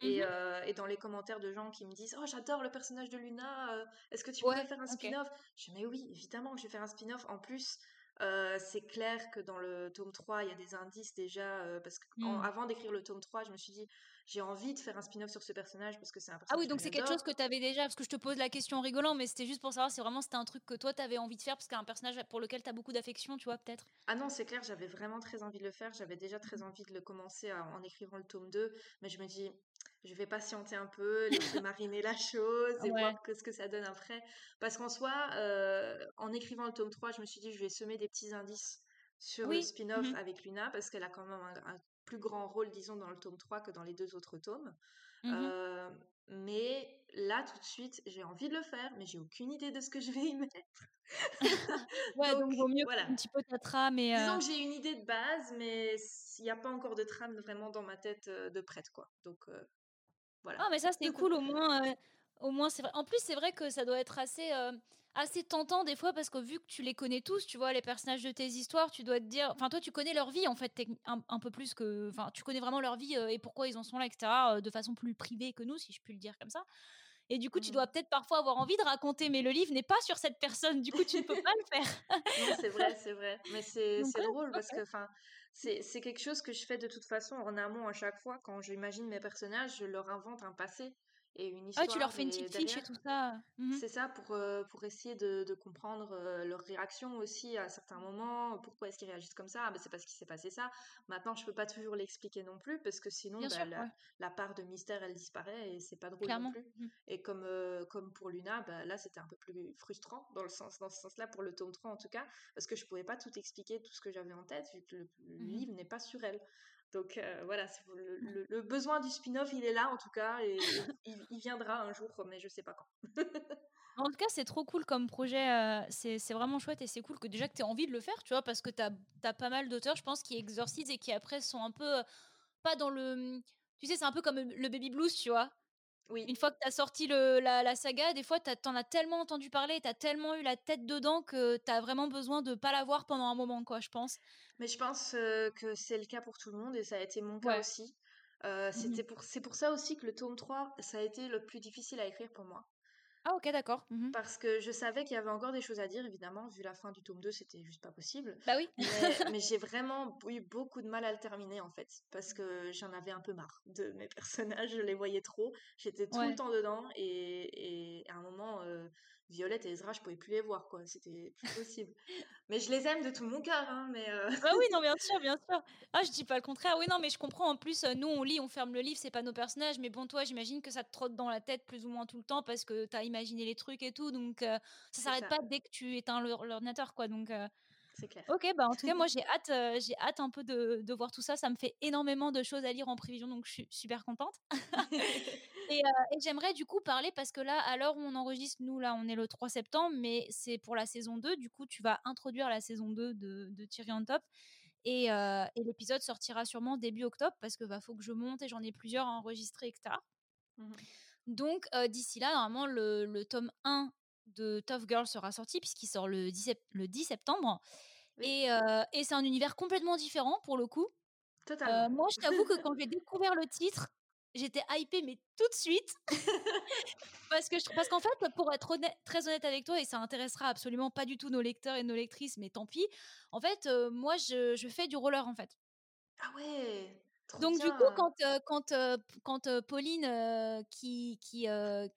Et, mmh et, dans les commentaires de gens qui me disent Oh, j'adore le personnage de Luna, est-ce que tu pourrais faire un spin-off? Je dis Mais oui, évidemment que je vais faire un spin-off. En plus, c'est clair que dans le tome 3, il y a des indices déjà, parce qu'avant mmh. d'écrire le tome 3, je me suis dit, j'ai envie de faire un spin-off sur ce personnage parce que c'est un personnage. Ah oui, donc c'est quelque chose que tu avais déjà, parce que je te pose la question en rigolant, mais c'était juste pour savoir si vraiment c'était un truc que toi tu avais envie de faire, parce qu'un personnage pour lequel tu as beaucoup d'affection, tu vois, peut-être. Ah non, c'est clair, j'avais vraiment très envie de le faire, j'avais déjà très envie de le commencer en écrivant le tome 2, mais je me dis, je vais patienter un peu, laisser mariner la chose et voir ce que ça donne après. Parce qu'en soi, euh, en écrivant le tome 3, je me suis dit, je vais semer des petits indices sur le spin-off mmh avec Luna, parce qu'elle a quand même un, plus grand rôle, disons, dans le tome 3 que dans les deux autres tomes. Mmh euh, mais là, tout de suite, j'ai envie de le faire, mais j'ai aucune idée de ce que je vais y mettre. (laughs) ouais, donc, vaut mieux voilà. un petit peu ta trame. Et, Disons euh que j'ai une idée de base, mais il n'y a pas encore de trame vraiment dans ma tête de prête, quoi. Donc, Voilà. Ah, mais ça, c'est cool, au moins, au moins, c'est vrai. En plus, c'est vrai que ça doit être assez, assez tentant des fois parce que vu que tu les connais tous, tu vois, les personnages de tes histoires, tu dois te dire. Enfin, toi, tu connais leur vie, en fait, un, un peu plus que. Enfin, tu connais vraiment leur vie et pourquoi ils en sont là, etc., de façon plus privée que nous, si je puis le dire comme ça. Et du coup, tu dois Mmh. peut-être parfois avoir envie de raconter, mais le livre n'est pas sur cette personne. Du coup, tu ne peux pas le faire. Non, c'est vrai, c'est vrai. Mais c'est drôle parce que, enfin, c'est quelque chose que je fais de toute façon en amont à chaque fois. Quand j'imagine mes personnages, je leur invente un passé et une Ah, tu leur fais une et petite fiche et tout ça. Mmh C'est ça pour, euh, pour essayer de, de comprendre euh, leur réaction aussi à certains moments. Pourquoi est-ce qu'ils réagissent comme ça? Ah, ben, c'est parce qu'il s'est passé ça. Maintenant, je peux pas toujours l'expliquer non plus parce que sinon, ben, sûr, la, ouais, la part de mystère, elle disparaît et c'est pas drôle non plus. Mmh. Et comme, euh, comme pour Luna, ben, là, c'était un peu plus frustrant dans le sens, dans ce sens-là, pour le tome 3 en tout cas, parce que je pouvais pas tout expliquer, tout ce que j'avais en tête, vu que le, le Mmh livre n'est pas sur elle. Donc euh, voilà, le, le, le, besoin du spin-off, il est là en tout cas, et, (laughs) et il, il, viendra un jour, mais je sais pas quand. En tout cas, c'est trop cool comme projet. Euh, c'est vraiment chouette et c'est cool que déjà que tu aies envie de le faire, tu vois, parce que tu as, as, pas mal d'auteurs, je pense, qui exorcisent et qui après sont un peu. Euh, pas dans le. Tu sais, c'est un peu comme le baby blues, tu vois. Oui. Une fois que tu as sorti le, la, la, saga, des fois, tu en as tellement entendu parler, tu as tellement eu la tête dedans que tu as vraiment besoin de pas l'avoir pendant un moment, quoi, je pense. Mais je pense euh, que c'est le cas pour tout le monde et ça a été mon cas ouais. aussi. Euh, mmh c'est pour, pour ça aussi que le tome 3, ça a été le plus difficile à écrire pour moi. Ah ok, d'accord. Mmh Parce que je savais qu'il y avait encore des choses à dire, évidemment, vu la fin du tome 2, c'était juste pas possible. Bah oui. mais, (laughs) mais j'ai vraiment eu beaucoup de mal à le terminer, en fait, parce que j'en avais un peu marre de mes (laughs) personnages, je les voyais trop, j'étais tout ouais. le temps dedans, et, et à un moment, euh, Violette et Ezra, je pouvais plus les voir, quoi, c'était plus possible. (laughs) mais je les aime de tout mon cœur, hein, mais... Euh... Ah oui, non, bien sûr, bien sûr. Ah, je dis pas le contraire. Oui, non, mais je comprends. En plus, nous, on lit, on ferme le livre, c'est pas nos personnages. Mais bon, toi, j'imagine que ça te trotte dans la tête plus ou moins tout le temps parce que t'as imaginé les trucs et tout. Donc, euh, ça s'arrête pas dès que tu éteins l'ordinateur, quoi. Donc, euh... c'est clair. Ok, bah en tout cas, moi, (laughs) j'ai hâte, euh, j'ai hâte un peu de, de, voir tout ça. Ça me fait énormément de choses à lire en prévision, donc je suis super contente. (laughs) et, euh, et j'aimerais du coup parler parce que là, à l'heure où on enregistre, nous, là, on est le 3 septembre, mais c'est pour la saison 2. Du coup, tu vas introduire la saison 2 de, de Thierry on Top. Et, euh, et l'épisode sortira sûrement début octobre parce que bah, faut que je monte et j'en ai plusieurs à enregistrer, etc. Mmh. Donc d'ici là, normalement, le, le, tome 1 de Tough Girl sera sorti puisqu'il sort le 10, le 10 septembre. Oui. Et, euh, et c'est un univers complètement différent pour le coup. Totalement. Euh, moi, je t'avoue que quand (laughs) j'ai découvert le titre, j'étais hypée, mais tout de suite. (laughs) parce que parce qu'en fait, pour être honnête, très honnête avec toi, et ça intéressera absolument pas du tout nos lecteurs et nos lectrices, mais tant pis. En fait, euh, moi, je, je, fais du roller en fait. Ah ouais. Trop Donc bien. du coup, quand euh, quand euh, quand euh, Pauline qui qui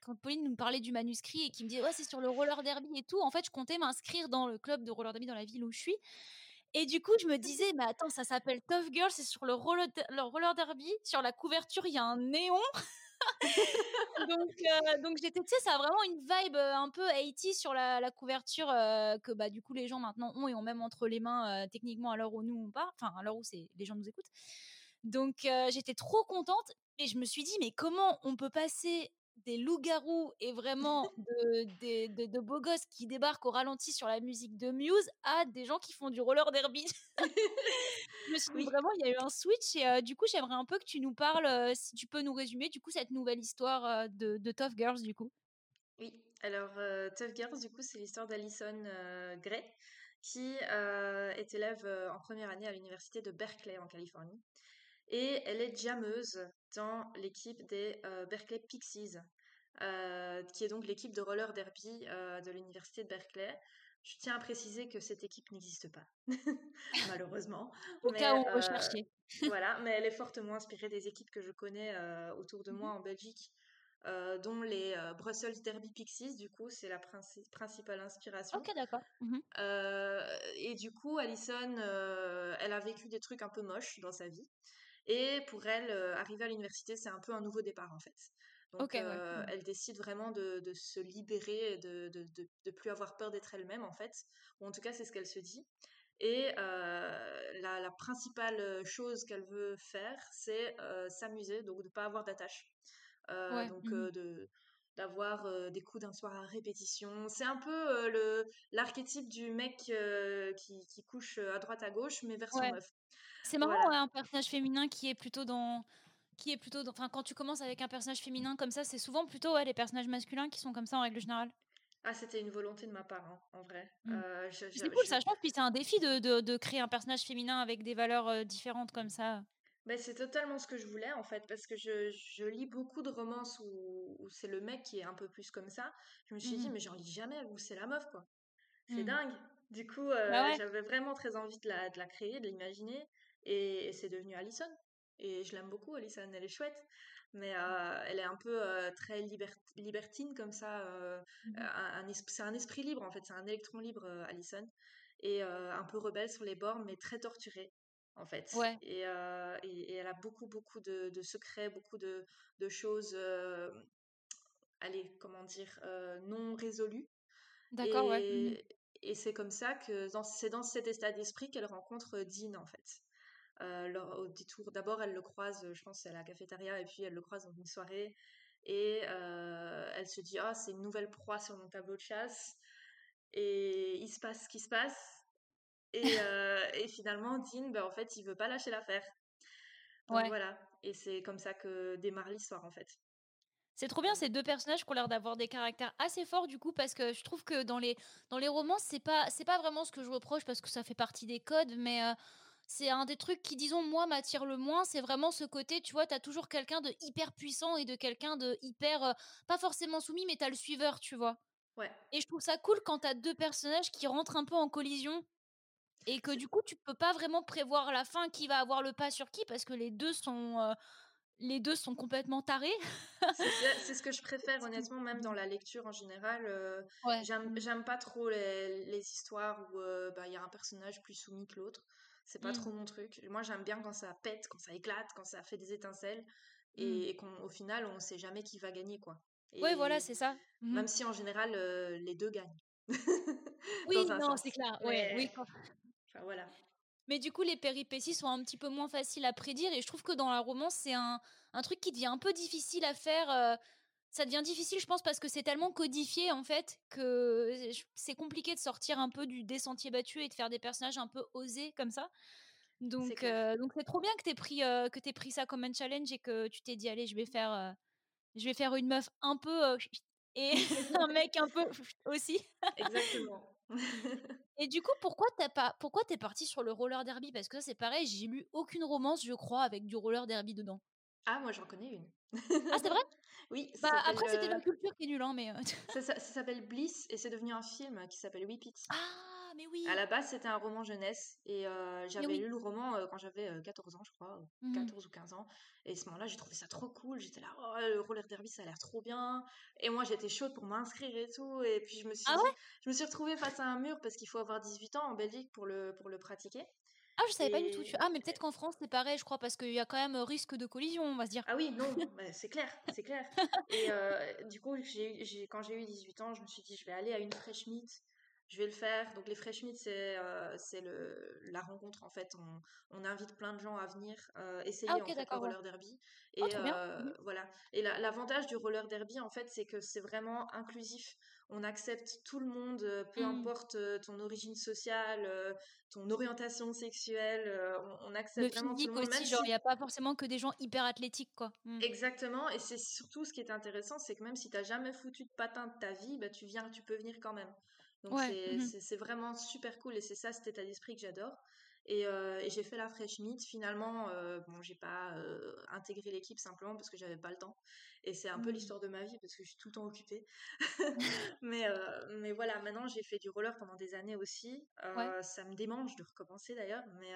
quand Pauline nous parlait du manuscrit et qui me disait ouais c'est sur le roller derby et tout, en fait, je comptais m'inscrire dans le club de roller derby dans la ville où je suis. Et du coup, je me disais, mais attends, ça s'appelle Tough Girl, c'est sur le roller, le roller derby. Sur la couverture, il y a un néon. (laughs) donc, euh, donc j'étais, tu sais, ça a vraiment une vibe un peu 80 sur la, la couverture euh, que bah, du coup les gens maintenant ont et ont même entre les mains techniquement à l'heure où nous on part, enfin à l'heure où c'est, les gens nous écoutent. Donc euh, j'étais trop contente et je me suis dit, mais comment on peut passer des loups-garous et vraiment (laughs) de, de, de, de, beaux gosses qui débarquent au ralenti sur la musique de Muse à des gens qui font du roller derby? (laughs) je me suis dit, oui. vraiment, il y a eu un switch et euh, du coup, j'aimerais un peu que tu nous parles, euh, si tu peux nous résumer, du coup, cette nouvelle histoire euh, de, de, Tough Girls, du coup? Oui, alors Tough Girls, du coup, c'est l'histoire d'Alison Gray qui est élève en première année à l'université de Berkeley en Californie. Et elle est jammeuse dans l'équipe des euh, Berkeley Pixies, euh, qui est donc l'équipe de roller derby euh, de l'université de Berkeley. Je tiens à préciser que cette équipe n'existe pas, (laughs) malheureusement. Au mais, cas où rechercher. (laughs) voilà, mais elle est fortement inspirée des équipes que je connais autour de moi -hmm. en Belgique, dont les Brussels Derby Pixies, du coup, c'est la princi principale inspiration. Ok, d'accord. Mm -hmm. et du coup, Alison, elle a vécu des trucs un peu moches dans sa vie. Et pour elle, euh, arriver à l'université, c'est un peu un nouveau départ en fait. Donc okay, euh, ouais. elle décide vraiment de, de se libérer et de, de, de, de plus avoir peur d'être elle-même en fait. Ou en tout cas, c'est ce qu'elle se dit. Et euh, la, la, principale chose qu'elle veut faire, c'est s'amuser, donc de ne pas avoir d'attache. Ouais. Donc mm -hmm. de d'avoir des coups d'un soir à répétition. C'est un peu le l'archétype du mec qui, qui, couche à droite à gauche, mais version ouais. meuf. C'est marrant, voilà. ouais, un personnage féminin qui est plutôt dans qui est plutôt. Enfin, quand tu commences avec un personnage féminin comme ça, c'est souvent plutôt les personnages masculins qui sont comme ça en règle générale. Ah, c'était une volonté de ma part, hein, en vrai. Mmh. Euh, c'est cool, ça change. Puis c'est un défi de, de, créer un personnage féminin avec des valeurs euh, différentes comme ça. Ben, c'est totalement ce que je voulais, en fait, parce que je, je lis beaucoup de romances où, où c'est le mec qui est un peu plus comme ça. Je me suis dit, mmh mais j'en lis jamais, où c'est la meuf, quoi. C'est mmh. dingue. Du coup, bah euh, j'avais vraiment très envie de la, de la créer, de l'imaginer. Et, c'est devenu Alison. Et je l'aime beaucoup, Alison, elle est chouette. Mais euh, elle est un peu euh, très libertine comme ça. Mmh un, c'est un esprit libre en fait, c'est un électron libre, Alison. Et un peu rebelle sur les bords, mais très torturée en fait. Ouais. Et, et, elle a beaucoup, beaucoup de, de secrets, beaucoup de, de choses, allez, comment dire, non résolues. D'accord, ouais. Mmh et c'est comme ça que c'est dans cet état d'esprit qu'elle rencontre Dean en fait. Euh, au détour, d'abord elle le croise, je pense à la cafétéria, et puis elle le croise dans une soirée, et euh, elle se dit ah c'est une nouvelle proie sur mon tableau de chasse, et il se passe ce qui se passe, et, (laughs) euh, et finalement Dean, ben, en fait il veut pas lâcher l'affaire. Donc voilà, et c'est comme ça que démarre l'histoire en fait. C'est trop bien ces deux personnages qui ont l'air d'avoir des caractères assez forts du coup parce que je trouve que dans les dans les romans c'est pas c'est pas vraiment ce que je reproche parce que ça fait partie des codes mais euh, c'est un des trucs qui disons moi m'attire le moins c'est vraiment ce côté tu vois t'as toujours quelqu'un de hyper puissant et de quelqu'un de hyper euh, pas forcément soumis mais t'as le suiveur tu vois ouais et je trouve ça cool quand t'as deux personnages qui rentrent un peu en collision et que du coup tu peux pas vraiment prévoir la fin qui va avoir le pas sur qui parce que les deux sont euh, les deux sont complètement tarés. c'est ce que je (laughs) préfère honnêtement, même dans la lecture en général. Euh, j'aime pas trop les, histoires où euh, bah, il y a un personnage plus soumis que l'autre. C'est pas trop mmh. mon truc. Moi j'aime bien quand ça pète, quand ça éclate, quand ça fait des étincelles et, mmh. qu'au final on sait jamais qui va gagner quoi. Oui voilà c'est ça. Mmh. Même si en général euh, les deux gagnent. (laughs) oui non c'est clair. Ouais, oui. Enfin, voilà. Mais du coup, les péripéties sont un petit peu moins faciles à prédire et je trouve que dans la romance, c'est un, un truc qui devient un peu difficile à faire. Euh, ça devient difficile, je pense, parce que c'est tellement codifié en fait que c'est compliqué de sortir un peu du des sentiers battus et de faire des personnages un peu osés comme ça. Donc, euh, donc c'est trop bien que t'aies pris euh, que t'aies pris ça comme un challenge et que tu t'es dit allez, je vais faire je vais faire une meuf un peu (laughs) et (laughs) un mec un peu (laughs) aussi. Exactement. Et du coup, pourquoi t'as pas, pourquoi t'es parti sur le roller derby? Parce que ça, c'est pareil, j'ai lu aucune romance, je crois, avec du roller derby dedans. Ah, moi j'en connais une. ah, c'est vrai? (laughs) Oui. Bah, après, c'était la culture qui est nulle, hein, mais. ça, ça, s'appelle Bliss et c'est devenu un film qui s'appelle Whip It. Ah mais oui. À la base, c'était un roman jeunesse et j'avais lu le roman quand j'avais 14 ans, je crois, 14 mmh ou 15 ans. Et à ce moment-là, j'ai trouvé ça trop cool. J'étais là, oh, le roller derby, ça a l'air trop bien. Et moi, j'étais chaude pour m'inscrire et tout. Et puis, je me suis, ah je me suis retrouvée face à un mur parce qu'il faut avoir 18 ans en Belgique pour le, pour le pratiquer. Ah, je savais pas du tout. Ah, mais peut-être qu'en France, c'est pareil, je crois, parce qu'il y a quand même risque de collision, on va se dire. Ah oui, non, (laughs) c'est clair, c'est clair. Et du coup, quand j'ai eu 18 ans, je me suis dit, je vais aller à une fresh meet je vais le faire. Donc les Fresh Meet, c'est euh, la rencontre en fait. On, on, invite plein de gens à venir euh, essayer ah, en fait, le roller derby. Et oh, euh, mmh voilà. Et l'avantage du roller derby en fait, c'est que c'est vraiment inclusif. On accepte tout le monde, peu mmh. importe ton origine sociale, ton orientation sexuelle. On, accepte vraiment tout le monde. Aussi, genre il n'y a pas forcément que des gens hyper athlétiques quoi. Mmh. Exactement. Et c'est surtout ce qui est intéressant, c'est que même si tu n'as jamais foutu de patin de ta vie, bah, tu viens, tu peux venir quand même. Donc mmh c'est vraiment super cool et c'est ça cet état d'esprit que j'adore. Et, euh, et j'ai fait la Fresh Meet. Finalement, euh, bon, j'ai pas euh, intégré l'équipe simplement parce que j'avais pas le temps. Et c'est un peu mmh. l'histoire de ma vie parce que je suis tout le temps occupée. (laughs) mais, euh, mais voilà, maintenant j'ai fait du roller pendant des années aussi. Ça me démange de recommencer d'ailleurs. Mais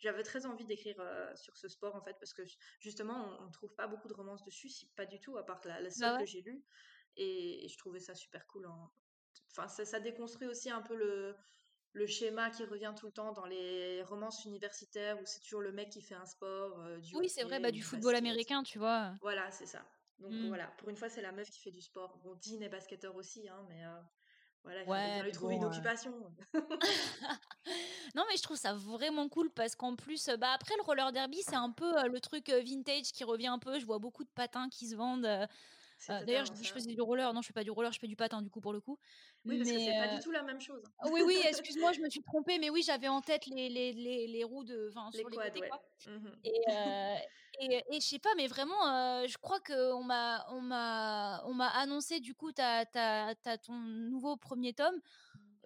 j'avais très envie d'écrire sur ce sport en fait parce que justement, on, ne trouve pas beaucoup de romances dessus, si pas du tout, à part la, la seule bah que j'ai lue. Et, et, je trouvais ça super cool en, enfin ça, déconstruit aussi un peu le, le schéma qui revient tout le temps dans les romances universitaires où c'est toujours le mec qui fait un sport. Euh, du oui, c'est vrai, bah, du football américain, tu vois. Voilà, c'est ça. Donc mmh. voilà, pour une fois, c'est la meuf qui fait du sport. Bon, Dean est basketteur aussi, hein, mais euh, voilà, il ouais, lui trouver une occupation. (laughs) non, mais je trouve ça vraiment cool parce qu'en plus, bah après le roller derby, c'est un peu euh, le truc vintage qui revient un peu. Je vois beaucoup de patins qui se vendent. D'ailleurs, je dis je faisais du roller. Non, je fais pas du roller, je fais du patin du coup pour le coup. Oui, parce que c'est pas du tout la même chose. Oui, oui, (laughs) excuse-moi, je me suis trompée, mais oui, j'avais en tête les, les, les, les roues de, enfin, sur les, côtés, quoi. Mmh et, Et, et je sais pas, mais vraiment, je crois qu'on m'a, on m'a, on m'a annoncé du coup, t'as ton nouveau premier tome.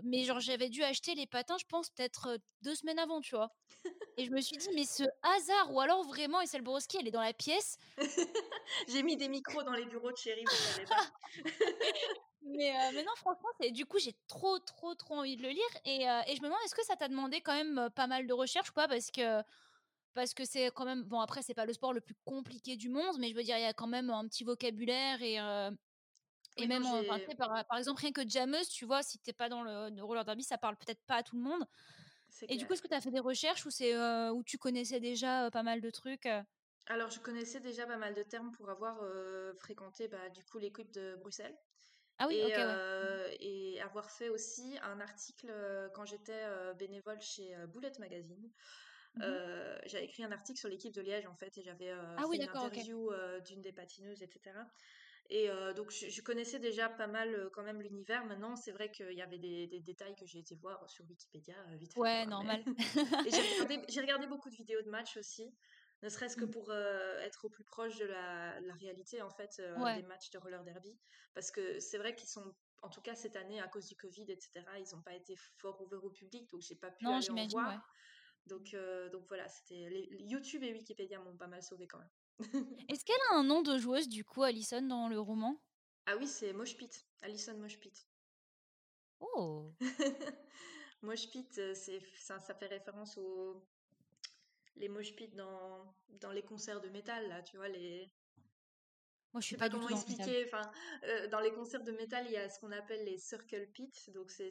Mais genre, j'avais dû acheter les patins, je pense, peut-être deux semaines avant, tu vois? Et je me suis dit, mais ce hasard, ou alors vraiment, Estelle Borowski, elle est dans la pièce. (laughs) J'ai mis des micros dans les bureaux de chérie, savez pas. (laughs) mais, mais, non, franchement, du coup, j'ai trop, trop, trop envie de le lire. Et, et je me demande, est-ce que ça t'a demandé quand même pas mal de recherches ou pas? Parce que parce que c'est quand même bon après c'est pas le sport le plus compliqué du monde mais je veux dire il y a quand même un petit vocabulaire et et même par, par, exemple rien que Jameuse tu vois si t'es pas dans le, roller derby ça parle peut-être pas à tout le monde. Et du coup est-ce que tu as fait des recherches ou c'est où tu connaissais déjà pas mal de trucs alors je connaissais déjà pas mal de termes pour avoir fréquenté bah, du coup l'équipe de Bruxelles ah oui, et, ok. et avoir fait aussi un article quand j'étais bénévole chez Bullet Magazine. Mmh j'avais écrit un article sur l'équipe de Liège en fait et j'avais ah fait une interview d'une des patineuses, etc. Et donc je, connaissais déjà pas mal quand même l'univers. Maintenant, c'est vrai qu'il y avait des, détails que j'ai été voir sur Wikipédia vite fait. Ouais, normal. (laughs) et (laughs) j'ai regardé, beaucoup de vidéos de matchs aussi, ne serait-ce que mmh. pour être au plus proche de la, réalité en fait des matchs de roller derby, parce que c'est vrai qu'ils sont en tout cas cette année à cause du Covid, etc. Ils n'ont pas été fort ouverts au public, donc j'ai pas pu aller en voir. Ouais. Donc, euh, donc voilà, c'était YouTube et Wikipédia m'ont pas mal sauvé quand même. (laughs) Est-ce qu'elle a un nom de joueuse du coup, Alison, dans le roman? Ah oui, c'est Moshpit, Alison Moshpit. Oh (laughs) Moshpit, euh, ça, ça, fait référence aux les Moshpit dans dans les concerts de métal là, tu vois les moi, je suis pas, du comment expliquer. Enfin, euh, dans les concerts de métal, il y a ce qu'on appelle les circle pits. Donc, c'est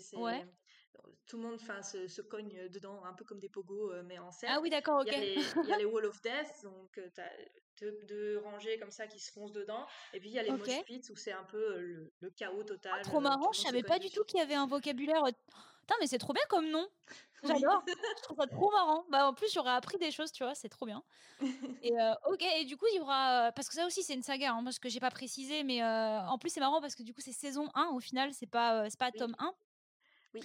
tout le monde enfin, se, se, cogne dedans, un peu comme des pogos, euh, mais en cercle. Ah oui, d'accord, ok. Il y, a les, (laughs) Wall of Death, donc euh, tu as deux, rangées comme ça qui se foncent dedans. Et puis il y a les okay. pits où c'est un peu le, chaos total. Ah, trop marrant, je savais pas du tout qu'il y avait un vocabulaire. Putain, mais c'est trop bien comme nom. J'adore. je trouve ça (laughs) trop marrant. Bah, en plus, j'aurais appris des choses, tu vois, c'est trop bien. Et (laughs) ok, et du coup, il y aura. Parce que ça aussi, c'est une saga, hein, parce que j'ai pas précisé, mais en plus, c'est marrant parce que du coup, c'est saison 1 au final, c'est pas, c'est pas tome 1. Oui.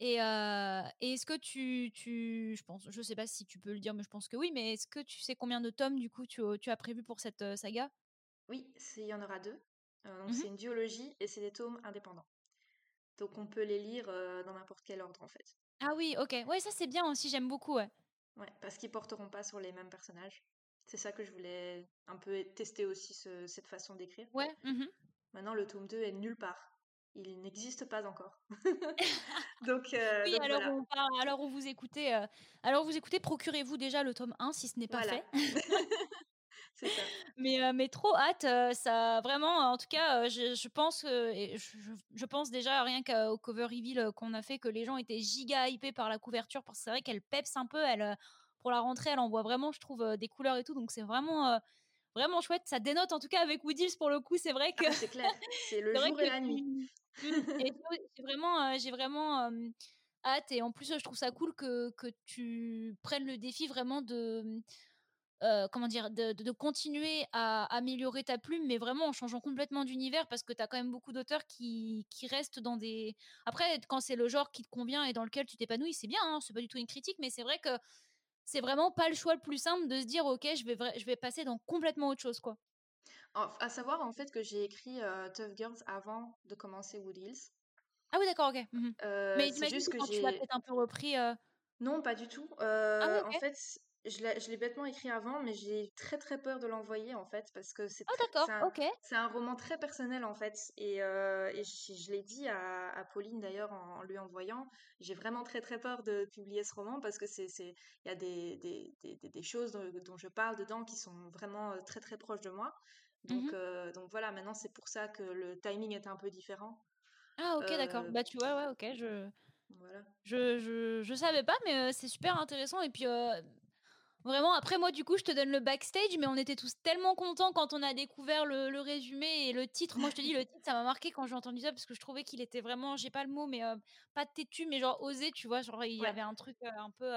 Et, est-ce que tu, tu, je pense, je sais pas si tu peux le dire, mais je pense que oui. Mais est-ce que tu sais combien de tomes du coup tu, tu as prévu pour cette saga? Oui, il y en aura deux. donc mmh c'est une duologie et c'est des tomes indépendants. Donc on peut les lire dans n'importe quel ordre en fait. Ah oui, ok. Ouais, ça c'est bien aussi, j'aime beaucoup. Ouais. Ouais, parce qu'ils porteront pas sur les mêmes personnages. C'est ça que je voulais un peu tester aussi cette façon d'écrire. Ouais. Mmh Maintenant, le tome 2 est nulle part il n'existe pas encore. (laughs) (laughs) donc, euh, oui, alors, on alors vous écoutez, euh, alors vous écoutez, procurez-vous déjà le tome 1 si ce n'est pas fait. (laughs) C'est ça. Mais, euh, mais trop hâte, ça vraiment, en tout cas, je, pense, et je, pense déjà rien qu'au cover reveal qu'on a fait que les gens étaient giga hypés par la couverture parce que c'est vrai qu'elle peps un peu, elle, pour la rentrée, elle envoie vraiment, je trouve, des couleurs et tout, donc c'est vraiment vraiment chouette. Ça dénote en tout cas avec Woodills pour le coup. C'est vrai que. Ah, c'est clair. C'est le (laughs) jour et la nuit. (laughs) j'ai vraiment, j'ai vraiment hâte et en plus je trouve ça cool que, que tu prennes le défi vraiment de comment dire de, de, continuer à améliorer ta plume mais vraiment en changeant complètement d'univers parce que tu as quand même beaucoup d'auteurs qui, qui restent dans des après quand c'est le genre qui te convient et dans lequel tu t'épanouis c'est bien hein, c'est pas du tout une critique mais c'est vrai que c'est vraiment pas le choix le plus simple de se dire ok je vais je vais passer dans complètement autre chose quoi à savoir en fait que j'ai écrit Tough Girls avant de commencer Wood Hills. Ah oui, d'accord, ok. Mmh Mais c'est juste que j'ai. Tu l'as peut-être un peu repris. Non, pas du tout. Ah en fait, je l'ai bêtement écrit avant, mais j'ai très très peur de l'envoyer en fait parce que c'est oh, un, roman très personnel en fait et, je, l'ai dit à, Pauline d'ailleurs en, lui envoyant. J'ai vraiment très très peur de publier ce roman parce que c'est il y a des, des, des, des choses dont, dont, je parle dedans qui sont vraiment très très proches de moi donc, mmh euh, donc voilà, maintenant c'est pour ça que le timing est un peu différent. Ah ok, d'accord. Euh, bah tu vois, ouais, ok, je... Voilà. Je, je, je savais pas, mais euh, c'est super intéressant. Et puis, vraiment, après, moi, du coup, je te donne le backstage, mais on était tous tellement contents quand on a découvert le, le résumé et le titre. Moi, je te dis, le (laughs) titre, ça m'a marqué quand j'ai entendu ça, parce que je trouvais qu'il était vraiment, j'ai pas le mot, mais pas têtu, mais genre osé, tu vois. Genre, il y avait un truc un peu.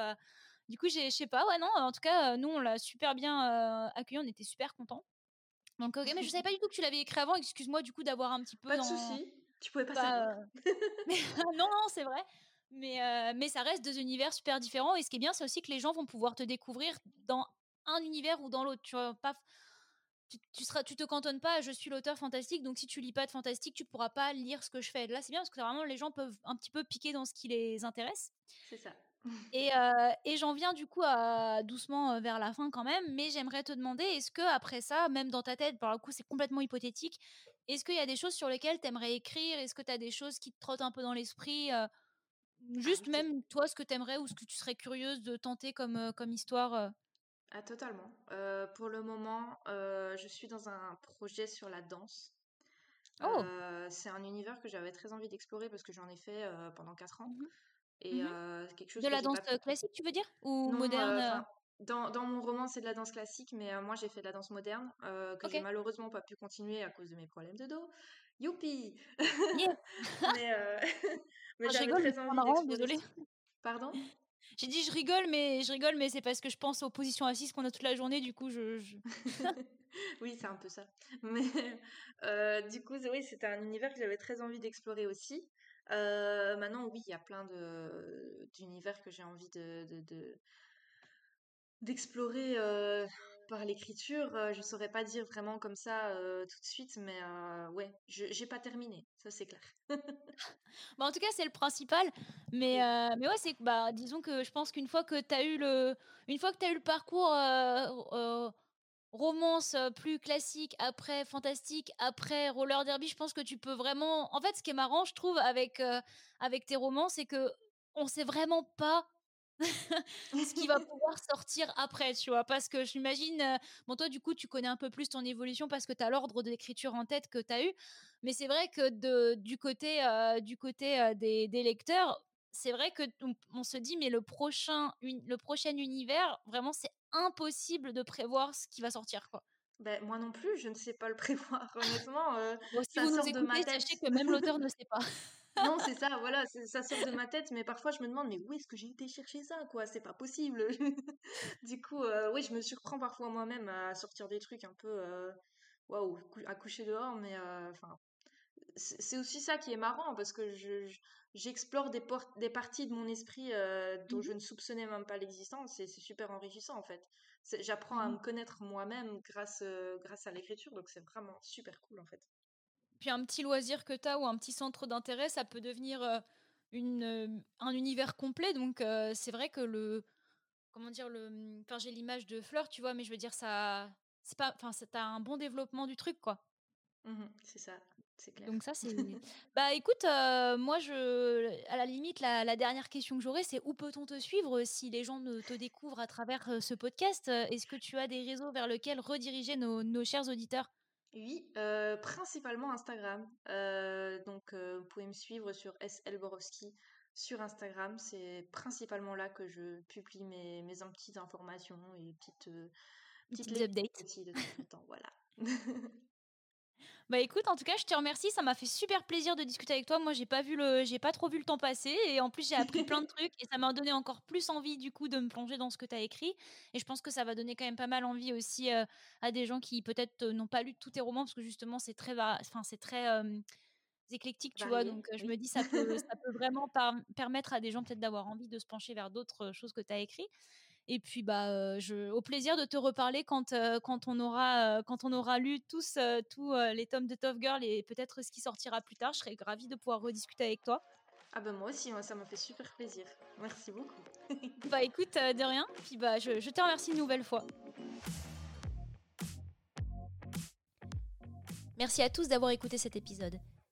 Du coup, je sais pas, ouais, non, en tout cas, nous, on l'a super bien accueilli, on était super contents. Donc, ok, mais je savais pas du tout que tu l'avais écrit avant. Excuse-moi du coup d'avoir un petit peu. Pas de souci. Tu pouvais pas savoir. (laughs) (laughs) non, non, c'est vrai. Mais, mais ça reste deux univers super différents. Et ce qui est bien, c'est aussi que les gens vont pouvoir te découvrir dans un univers ou dans l'autre. Tu vois, pas tu, tu, seras, tu te cantonnes pas, je suis l'auteur fantastique, donc si tu lis pas de fantastique, tu pourras pas lire ce que je fais. Là, c'est bien parce que vraiment les gens peuvent un petit peu piquer dans ce qui les intéresse. C'est ça. (laughs) Et, euh, et j'en viens du coup à, doucement vers la fin quand même, mais j'aimerais te demander, est-ce que après ça, même dans ta tête, par le coup c'est complètement hypothétique, est-ce qu'il y a des choses sur lesquelles tu aimerais écrire? Est-ce que tu as des choses qui te trottent un peu dans l'esprit euh, Juste ah, même toi, ce que tu aimerais ou ce que tu serais curieuse de tenter comme, comme histoire ah, totalement. Euh, pour le moment, euh, je suis dans un projet sur la danse. Oh! Euh, c'est un univers que j'avais très envie d'explorer parce que j'en ai fait pendant 4 ans. Mmh Et mmh quelque chose De la danse classique, tu veux dire? Ou moderne dans, dans mon roman, c'est de la danse classique, mais moi, j'ai fait de la danse moderne que j'ai malheureusement pas pu continuer à cause de mes problèmes de dos. Youpi! (laughs) mais (laughs) mais ah, j'avais très envie désolée. Pardon? (laughs) J'ai dit je rigole, mais je rigole, mais c'est parce que je pense aux positions assises qu'on a toute la journée, du coup je. oui, c'est un peu ça. Mais euh, du coup, oui, c'était un univers que j'avais très envie d'explorer aussi. Euh, maintenant, oui, il y a plein d'univers que j'ai envie de, d'explorer euh, par l'écriture. Euh, je saurais pas dire vraiment comme ça euh, tout de suite, mais ouais, je j'ai pas terminé, ça c'est clair. (laughs) bah, en tout cas, c'est le principal. Mais, mais ouais, c'est bah, disons que je pense qu'une fois que tu as eu le, une fois que tu as eu le parcours romance plus classique, après fantastique, après roller derby, je pense que tu peux vraiment. En fait, ce qui est marrant, je trouve, avec, avec tes romans, c'est que on sait vraiment pas (laughs) ce qui va pouvoir sortir après, tu vois. Parce que j'imagine, euh, bon, toi, du coup, tu connais un peu plus ton évolution parce que tu as l'ordre d'écriture en tête que tu as eu. Mais c'est vrai que de, du côté, euh, du côté euh, des, des, lecteurs, c'est vrai que on, se dit, mais le prochain, le prochain univers, vraiment, c'est impossible de prévoir ce qui va sortir, quoi. Ben, moi non plus, je ne sais pas le (laughs) prévoir, honnêtement. si vous nous écoutez, sachez que même l'auteur ne sait pas non, c'est ça, voilà, ça sort de ma tête, mais parfois je me demande, mais où est-ce que j'ai été chercher ça, quoi? C'est pas possible. (laughs) du coup, euh, oui, je me surprends parfois moi-même à sortir des trucs un peu, euh, waouh, à coucher dehors, mais euh, enfin, c'est aussi ça qui est marrant parce que j'explore des, des parties de mon esprit dont mmh je ne soupçonnais même pas l'existence et c'est super enrichissant en fait. J'apprends à mmh me connaître moi-même grâce, grâce à l'écriture, donc c'est vraiment super cool en fait. Puis un petit loisir que tu as ou un petit centre d'intérêt, ça peut devenir euh, une, euh, un univers complet. Donc euh, c'est vrai que le. Comment dire le, Enfin, j'ai l'image de fleurs, tu vois, mais je veux dire, ça. C'est pas. Enfin, t'as un bon développement du truc, quoi. Mmh c'est ça. C'est clair. Donc ça, c'est... (laughs) (laughs) bah écoute, moi, je, à la limite, la, dernière question que j'aurais, c'est où peut-on te suivre si les gens te découvrent à travers ce podcast? Est-ce que tu as des réseaux vers lesquels rediriger nos, nos chers auditeurs? Oui, euh, principalement Instagram. Euh, donc, euh, vous pouvez me suivre sur SL Borowski sur Instagram. C'est principalement là que je publie mes, mes petites informations et petites, petites, updates. Aussi de temps en temps. Voilà. (laughs) (laughs) Bah écoute, en tout cas, je te remercie. Ça m'a fait super plaisir de discuter avec toi. Moi, j'ai pas vu le, j'ai pas trop vu le temps passer, et en plus, j'ai appris plein de (laughs) trucs, et ça m'a donné encore plus envie du coup de me plonger dans ce que tu as écrit. Et je pense que ça va donner quand même pas mal envie aussi euh, à des gens qui peut-être euh, n'ont pas lu tous tes romans, parce que justement, c'est très, enfin, c'est très éclectique, tu vois. Donc, je me dis, ça peut, ça peut vraiment permettre à des gens peut-être d'avoir envie de se pencher vers d'autres choses que tu as écrites. Et puis, bah, je, au plaisir de te reparler quand, quand, on, aura, quand on aura lu tous, tous les tomes de Tough Girl et peut-être ce qui sortira plus tard. Je serais ravie de pouvoir rediscuter avec toi. Ah ben moi aussi, moi, ça m'a fait super plaisir. Merci beaucoup. (laughs) bah écoute, de rien. Puis bah je, je te remercie une nouvelle fois. Merci à tous d'avoir écouté cet épisode.